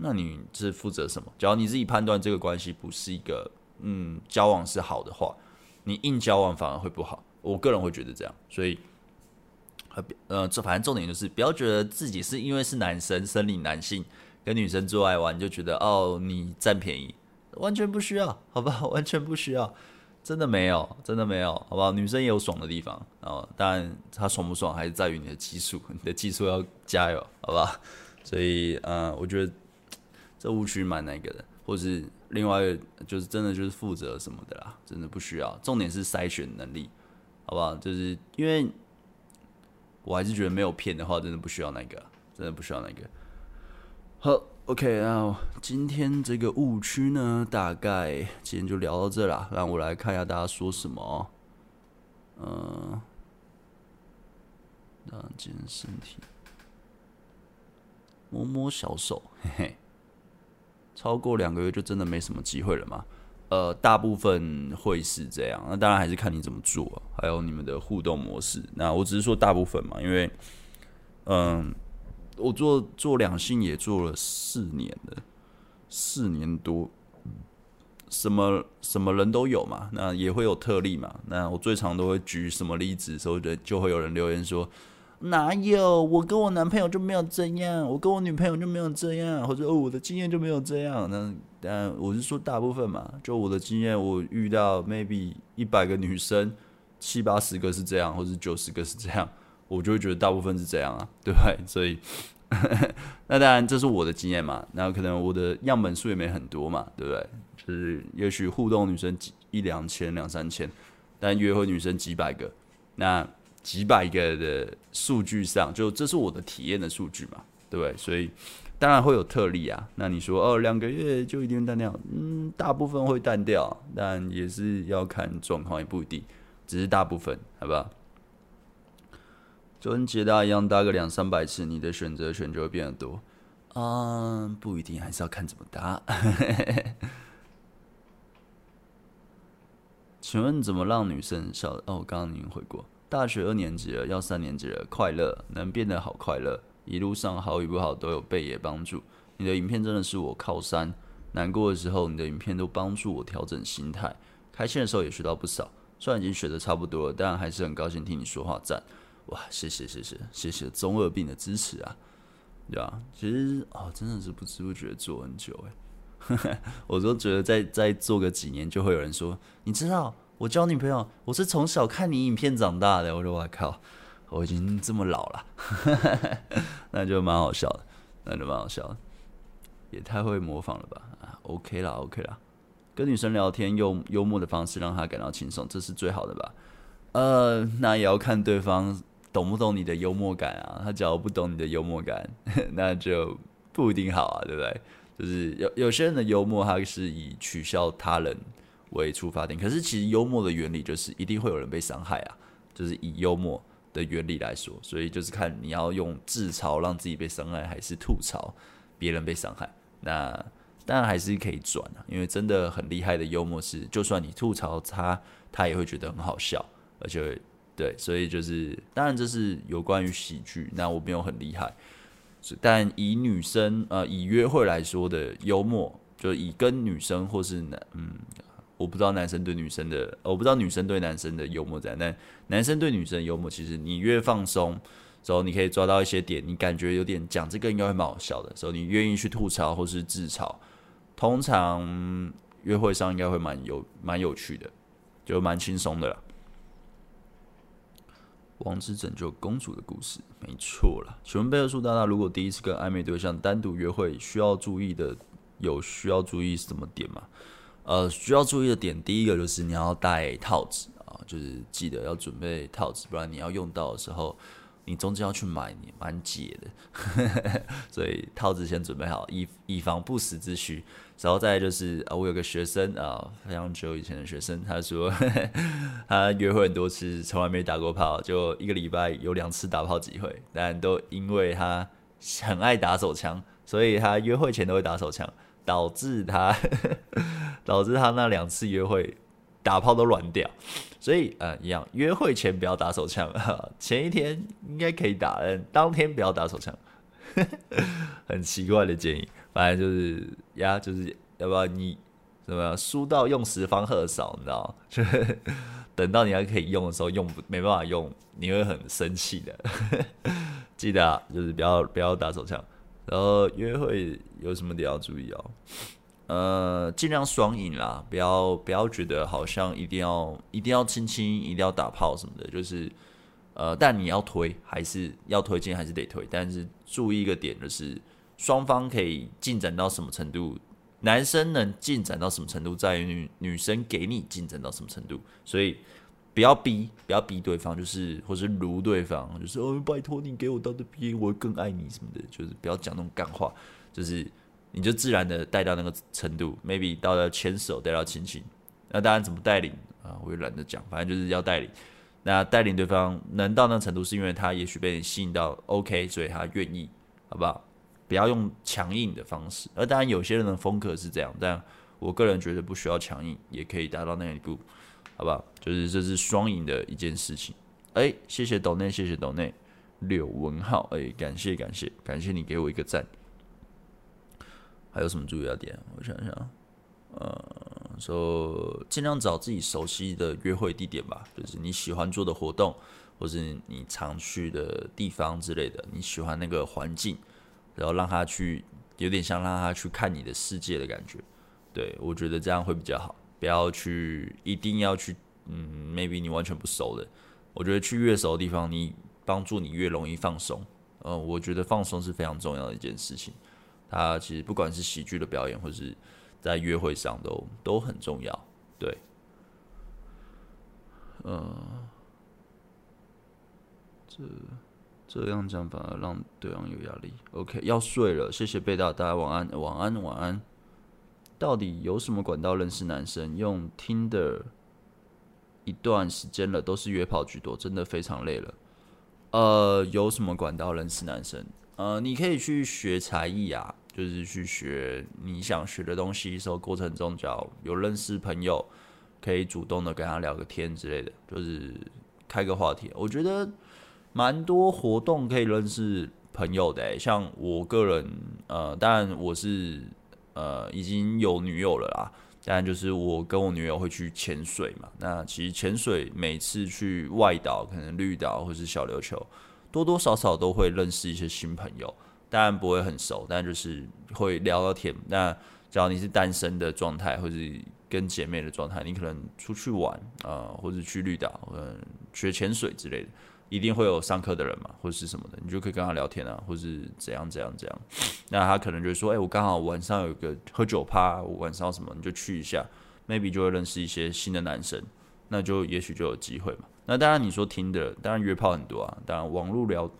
那你是负责什么？只要你自己判断这个关系不是一个嗯交往是好的话，你硬交往反而会不好。我个人会觉得这样，所以呃，这反正重点就是不要觉得自己是因为是男生生理男性跟女生做爱玩就觉得哦你占便宜，完全不需要，好不好？*laughs* 完全不需要，真的没有，真的没有，好不好？女生也有爽的地方，哦，当然她爽不爽还是在于你的技术，你的技术要加油，好不好？所以呃，我觉得。这误区蛮那个的，或是另外就是真的就是负责什么的啦，真的不需要。重点是筛选能力，好不好？就是因为我还是觉得没有骗的话，真的不需要那个，真的不需要那个。好，OK，那今天这个误区呢，大概今天就聊到这啦。让我来看一下大家说什么。嗯，那健身体，摸摸小手，嘿嘿。超过两个月就真的没什么机会了吗？呃，大部分会是这样，那当然还是看你怎么做，还有你们的互动模式。那我只是说大部分嘛，因为，嗯，我做做两性也做了四年了，四年多，什么什么人都有嘛，那也会有特例嘛。那我最常都会举什么例子的时候，就就会有人留言说。哪有？我跟我男朋友就没有这样，我跟我女朋友就没有这样，或者哦，我的经验就没有这样。那但我是说大部分嘛，就我的经验，我遇到 maybe 一百个女生，七八十个是这样，或者九十个是这样，我就会觉得大部分是这样啊，对不对？所以那当然这是我的经验嘛，那可能我的样本数也没很多嘛，对不对？就是也许互动女生几一两千两三千，但约会女生几百个，那几百个的数据上，就这是我的体验的数据嘛，对不对？所以当然会有特例啊。那你说哦，两个月就一定淡掉？嗯，大部分会淡掉，但也是要看状况，也不一定，只是大部分，好不好？就跟捷达一样，搭个两三百次，你的选择权就会变得多。嗯，不一定，还是要看怎么搭。*laughs* 请问怎么让女生笑？哦，我刚刚已经回过。大学二年级了，要三年级了，快乐能变得好快乐，一路上好与不好都有贝爷帮助。你的影片真的是我靠山，难过的时候你的影片都帮助我调整心态，开心的时候也学到不少。虽然已经学的差不多了，但还是很高兴听你说话，赞。哇，谢谢谢谢谢谢中二病的支持啊，对吧？其实哦，真的是不知不觉做很久哎，我都觉得再再做个几年，就会有人说，你知道我交女朋友，我是从小看你影片长大的。我说我靠，我已经这么老了，*laughs* 那就蛮好笑的，那就蛮好笑的，也太会模仿了吧？啊，OK 啦，OK 啦，跟女生聊天用幽默的方式让她感到轻松，这是最好的吧？呃，那也要看对方。懂不懂你的幽默感啊？他假如不懂你的幽默感，*laughs* 那就不一定好啊，对不对？就是有有些人的幽默，他是以取笑他人为出发点。可是其实幽默的原理就是一定会有人被伤害啊，就是以幽默的原理来说，所以就是看你要用自嘲让自己被伤害，还是吐槽别人被伤害。那当然还是可以转啊，因为真的很厉害的幽默是，就算你吐槽他，他也会觉得很好笑，而且。对，所以就是，当然这是有关于喜剧，那我没有很厉害，但以女生呃以约会来说的幽默，就以跟女生或是男嗯，我不知道男生对女生的，我不知道女生对男生的幽默在，但男生对女生的幽默，其实你越放松之后，你可以抓到一些点，你感觉有点讲这个应该会蛮好笑的，时候你愿意去吐槽或是自嘲，通常约会上应该会蛮有蛮有趣的，就蛮轻松的了。王子拯救公主的故事，没错啦。请问贝克书大大，如果第一次跟暧昧对象单独约会，需要注意的有需要注意什么点吗？呃，需要注意的点，第一个就是你要带套子啊，就是记得要准备套子，不然你要用到的时候，你中间要去买，你蛮解的。*laughs* 所以套子先准备好，以以防不时之需。然后再就是啊，我有个学生啊，非常久以前的学生，他说呵呵 *laughs* 他约会很多次，从来没打过炮，就一个礼拜有两次打炮机会，但都因为他很爱打手枪，所以他约会前都会打手枪，导致他 *laughs* 导致他那两次约会打炮都软掉，所以呃一样，约会前不要打手枪，*laughs* 前一天应该可以打，但当天不要打手枪，*laughs* 很奇怪的建议。反正就是呀，就是要不要你什么输？到用时方恨少，你知道？就是等到你还可以用的时候，用不没办法用，你会很生气的。记得啊，就是不要不要打手枪。然后约会有什么点要注意哦？呃，尽量双赢啦，不要不要觉得好像一定要一定要亲亲，一定要打炮什么的。就是呃，但你要推还是要推进还是得推，但是注意一个点就是。双方可以进展到什么程度？男生能进展到什么程度，在于女女生给你进展到什么程度。所以不要逼，不要逼对方，就是或是如对方，就是哦，拜托你给我到的边，我会更爱你什么的，就是不要讲那种干话，就是你就自然的带到那个程度，maybe 到了牵手，带到亲亲。那当然怎么带领啊？我也懒得讲，反正就是要带领。那带领对方能到那程度，是因为他也许被你吸引到，OK，所以他愿意，好不好？不要用强硬的方式，而当然有些人的风格是这样，但我个人觉得不需要强硬，也可以达到那一步，好不好？就是这是双赢的一件事情。哎、谢谢董内，谢谢董内，柳文浩，哎、感谢感谢感谢你给我一个赞。还有什么注意要点？我想想，呃，说尽量找自己熟悉的约会地点吧，就是你喜欢做的活动，或是你常去的地方之类的，你喜欢那个环境。然后让他去，有点像让他去看你的世界的感觉，对，我觉得这样会比较好。不要去，一定要去，嗯，maybe 你完全不熟的，我觉得去越熟的地方，你帮助你越容易放松。嗯，我觉得放松是非常重要的一件事情。他其实不管是喜剧的表演，或是在约会上都都很重要。对，呃，这这样讲反而让对方有压力。OK，要睡了，谢谢贝大，大家晚安，晚安，晚安。到底有什么管道认识男生？用 Tinder 一段时间了，都是约炮居多，真的非常累了。呃，有什么管道认识男生？呃，你可以去学才艺啊，就是去学你想学的东西的时候，过程中只要有认识朋友，可以主动的跟他聊个天之类的，就是开个话题。我觉得蛮多活动可以认识朋友的，像我个人，呃，当然我是。呃，已经有女友了啦。当然，就是我跟我女友会去潜水嘛。那其实潜水每次去外岛，可能绿岛或是小琉球，多多少少都会认识一些新朋友。当然不会很熟，但就是会聊聊天。那只要你是单身的状态，或是跟姐妹的状态，你可能出去玩啊、或者去绿岛，嗯，学潜水之类的。一定会有上课的人嘛，或是什么的，你就可以跟他聊天啊，或是怎样怎样怎样。那他可能就说：“哎、我刚好晚上有个喝酒趴，我晚上什么你就去一下，maybe 就会认识一些新的男生，那就也许就有机会嘛。那当然你说听的，当然约炮很多啊，当然网络聊、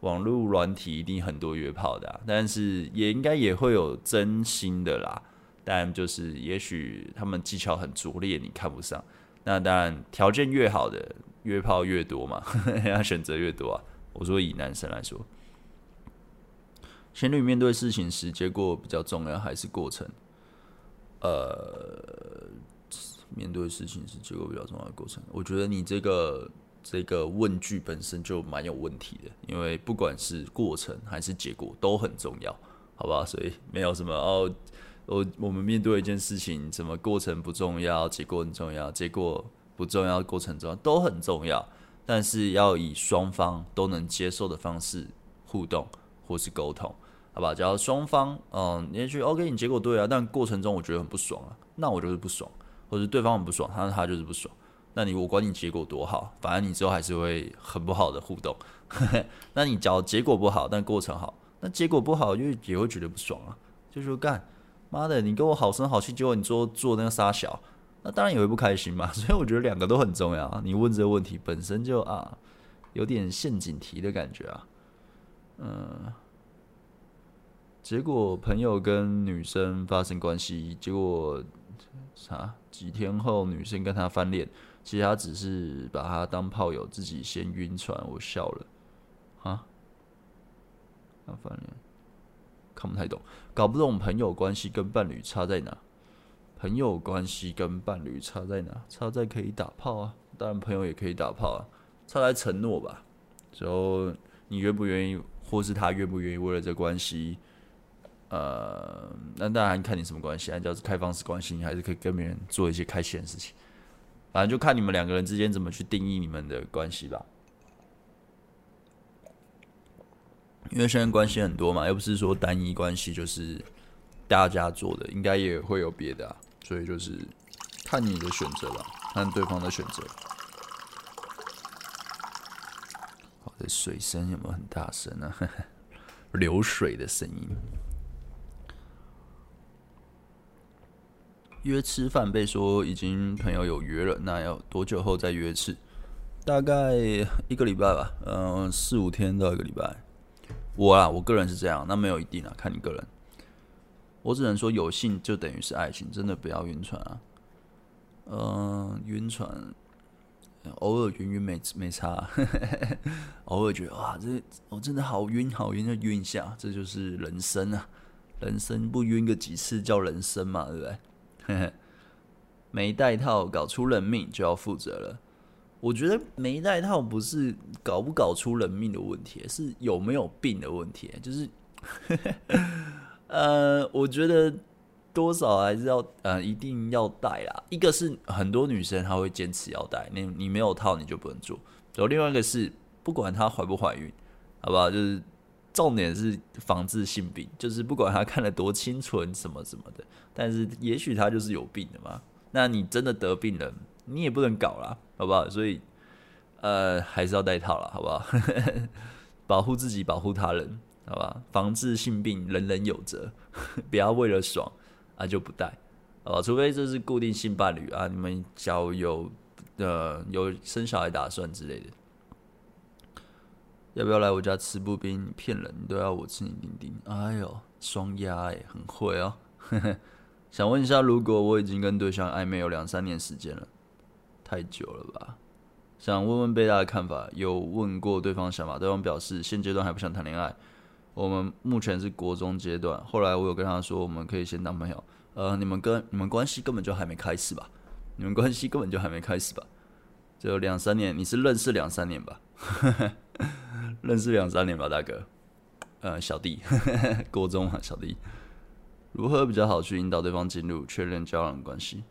网络软体一定很多约炮的、啊，但是也应该也会有真心的啦。但就是也许他们技巧很拙劣，你看不上。那当然条件越好的。约炮越多嘛，*laughs* 要选择越多啊。我说以男生来说，情侣面对事情时，结果比较重要还是过程？呃，面对事情时，结果比较重要的过程。我觉得你这个这个问句本身就蛮有问题的，因为不管是过程还是结果都很重要，好吧？所以没有什么哦，我我们面对一件事情，什么过程不重要，结果很重要，结果。不重要过程中都很重要，但是要以双方都能接受的方式互动或是沟通，好吧？只要双方嗯，也许 OK，你结果对啊，但过程中我觉得很不爽啊，那我就是不爽，或者对方很不爽，他他就是不爽，那你我管你结果多好，反正你之后还是会很不好的互动。*laughs* 那你只要结果不好，但过程好，那结果不好，因为也会觉得不爽啊，就说干妈的，你跟我好声好气，结果你做做那个傻小。那当然也会不开心嘛，*laughs* 所以我觉得两个都很重要。你问这个问题本身就啊，有点陷阱题的感觉啊。嗯，结果朋友跟女生发生关系，结果啥？几天后女生跟他翻脸，其实他只是把他当炮友，自己先晕船。我笑了，啊？他翻脸，看不太懂，搞不懂朋友关系跟伴侣差在哪？朋友关系跟伴侣差在哪？差在可以打炮啊，当然朋友也可以打炮啊。差在承诺吧，之后你愿不愿意，或是他愿不愿意为了这关系，呃，那当然看你什么关系。按照是开放式关系，你还是可以跟别人做一些开心的事情。反正就看你们两个人之间怎么去定义你们的关系吧。因为现在关系很多嘛，又不是说单一关系就是大家做的，应该也会有别的啊。所以就是看你的选择吧，看对方的选择。我的水声有没有很大声呢？*laughs* 流水的声音。约吃饭被说已经朋友有约了，那要多久后再约吃？大概一个礼拜吧，嗯，四五天到一个礼拜。我啊，我个人是这样，那没有一定啊，看你个人。我只能说，有性就等于是爱情，真的不要晕船啊。嗯、晕船，偶尔晕晕没没差，*laughs* 偶尔觉得哇，这我、真的好晕好晕，就晕一下，这就是人生啊。人生不晕个几次叫人生嘛，对不对？呵 *laughs* 呵没带套搞出人命就要负责了。我觉得没带套不是搞不搞出人命的问题，是有没有病的问题，就是。*laughs* 呃，我觉得多少还是要呃，一定要带啦。一个是很多女生她会坚持要带，你你没有套你就不能做。然后另外一个是不管她怀不怀孕，好不好？就是重点是防治性病，就是不管她看得多清纯什么什么的，但是也许她就是有病的嘛。那你真的得病了，你也不能搞啦，好不好？所以呃，还是要带套啦，好不好？*laughs* 保护自己，保护他人。好吧，防治性病，人人有责，*laughs* 不要为了爽啊就不带，哦，除非这是固定性伴侣啊，你们交有呃有生小孩打算之类的。要不要来我家吃布丁？骗人，都要我吃你丁丁。哎呦，双压哎，很会哦。*laughs* 想问一下，如果我已经跟对象暧昧有两三年时间了，太久了吧？想问问贝大的看法，有问过对方想法，对方表示现阶段还不想谈恋爱。我们目前是国中阶段，后来我有跟他说，我们可以先当朋友。呃，你们跟你们关系根本就还没开始吧？你们关系根本就还没开始吧？就两三年，你是认识两三年吧？*laughs* 认识两三年吧，大哥。呃，小弟，*laughs* 国中啊，小弟。如何比较好去引导对方进入确认交往关系？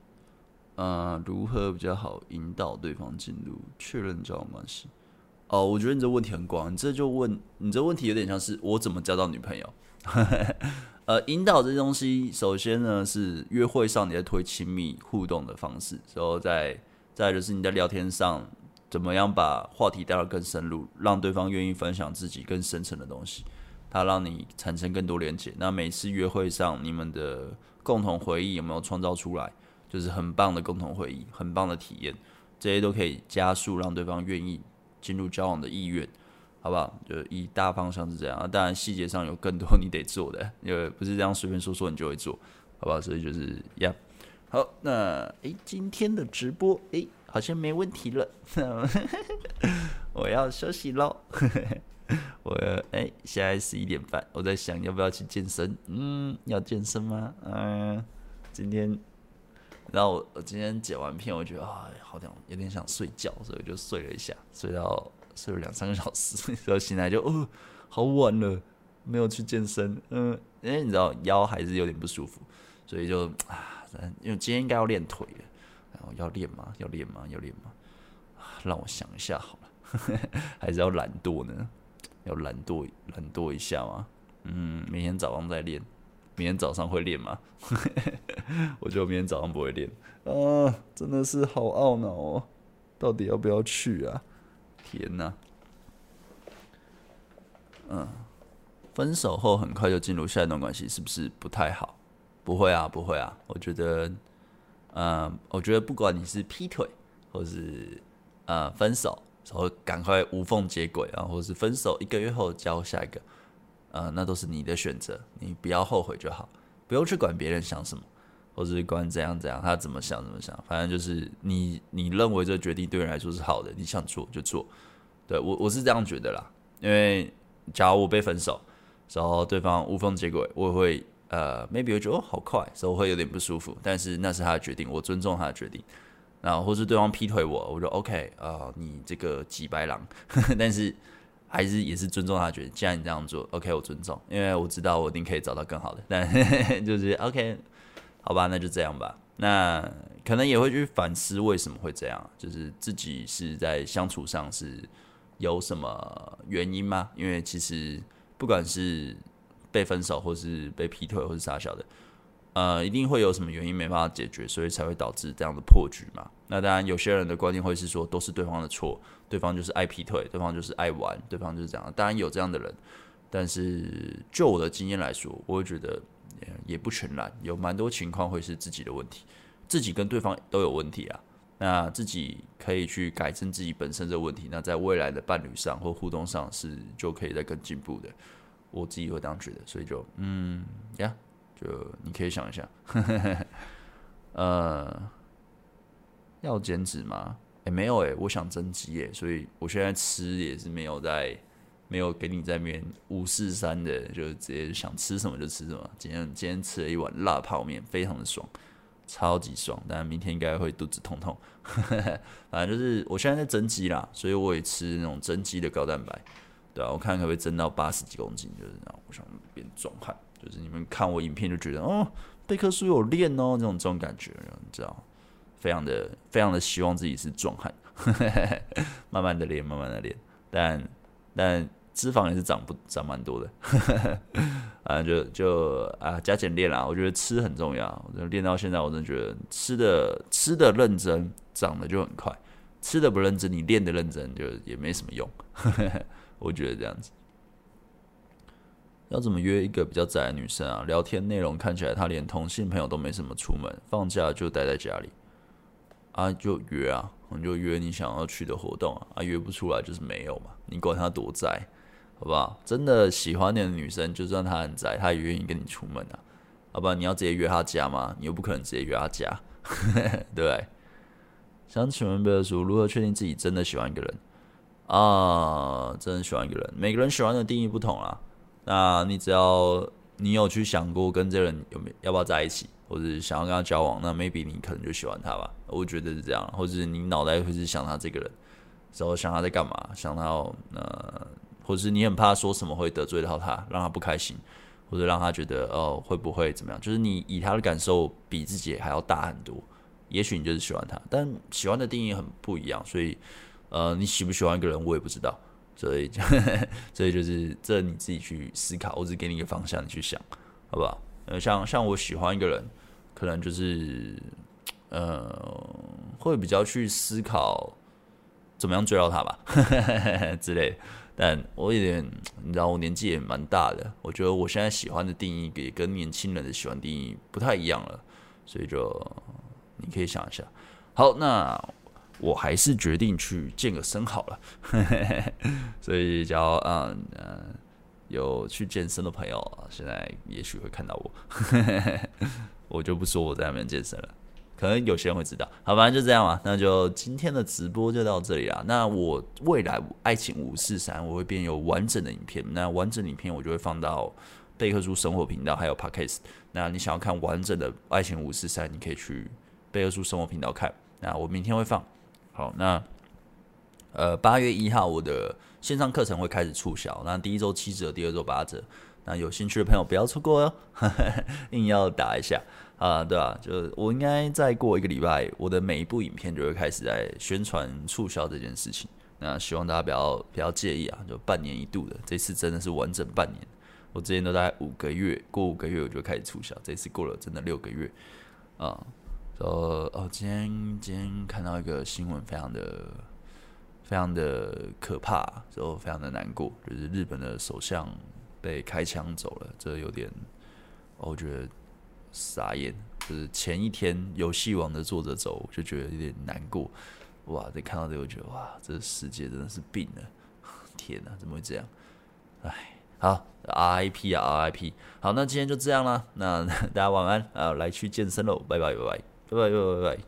呃，如何比较好引导对方进入确认交往关系？哦，我觉得你这问题很广，你这就问你这问题有点像是我怎么交到女朋友？*laughs* 呃，引导这东西，首先呢是约会上你在推亲密互动的方式，然后再再就是你在聊天上。怎么样把话题带到更深入，让对方愿意分享自己更深层的东西，它让你产生更多连接。那每次约会上，你们的共同回忆有没有创造出来？就是很棒的共同回忆，很棒的体验，这些都可以加速让对方愿意进入交往的意愿，好不好？就以大方向是这样。当然细节上有更多你得做的，因为不是这样随便说说你就会做，好不好？所以就是呀，好，那诶，今天的直播诶。好像没问题了，*laughs* 我要休息喽。*laughs* 我哎、欸，现在十一点半，我在想要不要去健身。嗯，要健身吗？嗯，今天，然后我今天剪完片，我觉得啊，好像有点想睡觉，所以我就睡了一下，睡到睡了两三个小时，然后醒来就哦，好晚了，没有去健身。嗯，因为你知道腰还是有点不舒服，所以就啊，因为今天应该要练腿了。要练吗？要练吗？要练吗？让我想一下好了，*laughs* 还是要懒惰呢？要懒惰懒惰一下吗？嗯，明天早上再练。明天早上会练吗？*laughs* 我觉得明天早上不会练。啊，真的是好懊恼哦！到底要不要去啊？天哪！嗯，分手后很快就进入下一段关系，是不是不太好？不会啊，不会啊，我觉得。嗯，我觉得不管你是劈腿，或是呃分手，然后赶快无缝接轨，然后或是分手一个月后交下一个，呃，那都是你的选择，你不要后悔就好，不用去管别人想什么，或是管怎样怎样，他怎么想怎么想，反正就是你你认为这个决定对人来说是好的，你想做就做。对，我我是这样觉得啦，因为假如我被分手，然后对方无缝接轨，我会。呃，maybe 我觉得哦好快，所以我会有点不舒服，但是那是他的决定，我尊重他的决定。然后或是对方劈腿我，我说 OK，呃，你这个几白狼，*laughs* 但是还是也是尊重他的决定。既然你这样做，OK，我尊重，因为我知道我一定可以找到更好的。*laughs* 但就是 OK，好吧，那就这样吧。那可能也会去反思为什么会这样，就是自己是在相处上是有什么原因吗？因为其实不管是被分手，或是被劈腿，或是啥小的，呃，一定会有什么原因没办法解决，所以才会导致这样的破局嘛。那当然，有些人的观念会是说，都是对方的错，对方就是爱劈腿，对方就是爱玩，对方就是这样。当然有这样的人，但是就我的经验来说，我会觉得也不全然，有蛮多情况会是自己的问题，自己跟对方都有问题啊。那自己可以去改正自己本身这个问题，那在未来的伴侣上或互动上是就可以再更进步的。我自己会这样觉得，所以就嗯呀，就你可以想一下，*laughs* 呃，要减脂吗？诶、欸，没有诶、我想增肌诶，所以我现在吃也是没有在，没有给你在那边五四三的，就直接想吃什么就吃什么。今天今天吃了一碗辣泡面，非常的爽，超级爽。但明天应该会肚子痛痛，*laughs* 反正就是我现在在增肌啦，所以我也吃那种增肌的高蛋白。对啊，我看可不可以增到八十几公斤，就是这样。我想变壮汉，就是你们看我影片就觉得哦，贝克书有练哦，这种这种感觉，你知道，非常的非常的希望自己是壮汉，*laughs* 慢慢的练，慢慢的练，但但脂肪也是长不长蛮多的，*laughs* 啊，就就啊加减练啦。我觉得吃很重要，我练到现在，我真的觉得吃的吃的认真，长得就很快；吃的不认真，你练的认真，就也没什么用。*laughs* 我觉得这样子，要怎么约一个比较宅的女生啊？聊天内容看起来她连同性朋友都没什么，出门放假就待在家里啊，就约啊，你就约你想要去的活动啊，啊约不出来就是没有嘛，你管他多宅，好不好？真的喜欢你的女生，就算她很宅，她也愿意跟你出门啊，好不好？你要直接约她家吗？你又不可能直接约她家，*laughs* 对不对？想请问贝尔叔，如何确定自己真的喜欢一个人啊？真的喜欢一个人，每个人喜欢的定义不同啊。那你只要你有去想过跟这个人有没有要不要在一起，或者想要跟他交往，那 maybe 你可能就喜欢他吧。我觉得是这样，或者是你脑袋会是想他这个人，然后想他在干嘛，想他呃，或者是你很怕说什么会得罪到他，让他不开心，或者让他觉得哦会不会怎么样？就是你以他的感受比自己还要大很多，也许你就是喜欢他，但喜欢的定义很不一样，所以呃，你喜不喜欢一个人，我也不知道。所以，*laughs* 所以就是这你自己去思考，我只给你一个方向，你去想，好不好？呃，像像我喜欢一个人，可能就是呃，会比较去思考怎么样追到他吧 *laughs* 之类。但我有点，你知道，我年纪也蛮大的，我觉得我现在喜欢的定义也跟年轻人的喜欢定义不太一样了，所以就你可以想一下。好，那。我还是决定去健个身好了，*laughs* 所以只要嗯嗯有去健身的朋友，现在也许会看到我，*laughs* 我就不说我在那边健身了，可能有些人会知道。好，反正就这样嘛，那就今天的直播就到这里啦。那我未来爱情五四三我会变有完整的影片，那完整影片我就会放到贝克书生活频道还有 Podcast。那你想要看完整的爱情五四三，你可以去贝克书生活频道看。那我明天会放。好，那呃，八月一号我的线上课程会开始促销，那第一周七折，第二周八折，那有兴趣的朋友不要错过哟，*laughs* 硬要打一下啊，对啊，就我应该再过一个礼拜，我的每一部影片就会开始在宣传促销这件事情，那希望大家不要不要介意啊，就半年一度的，这次真的是完整半年，我之前都大概五个月，过五个月我就开始促销，这次过了真的六个月啊。呃哦，今天今天看到一个新闻，非常的非常的可怕，之后非常的难过，就是日本的首相被开枪走了，这有点，我觉得傻眼。就是前一天游戏王的作者走，就觉得有点难过。哇，这看到这个，我觉得哇，这世界真的是病了，*laughs* 天哪，怎么会这样？哎，好，RIP 啊，RIP。好，那今天就这样啦，那 *laughs* 大家晚安啊，来去健身喽，拜拜，拜拜。拜拜拜拜拜。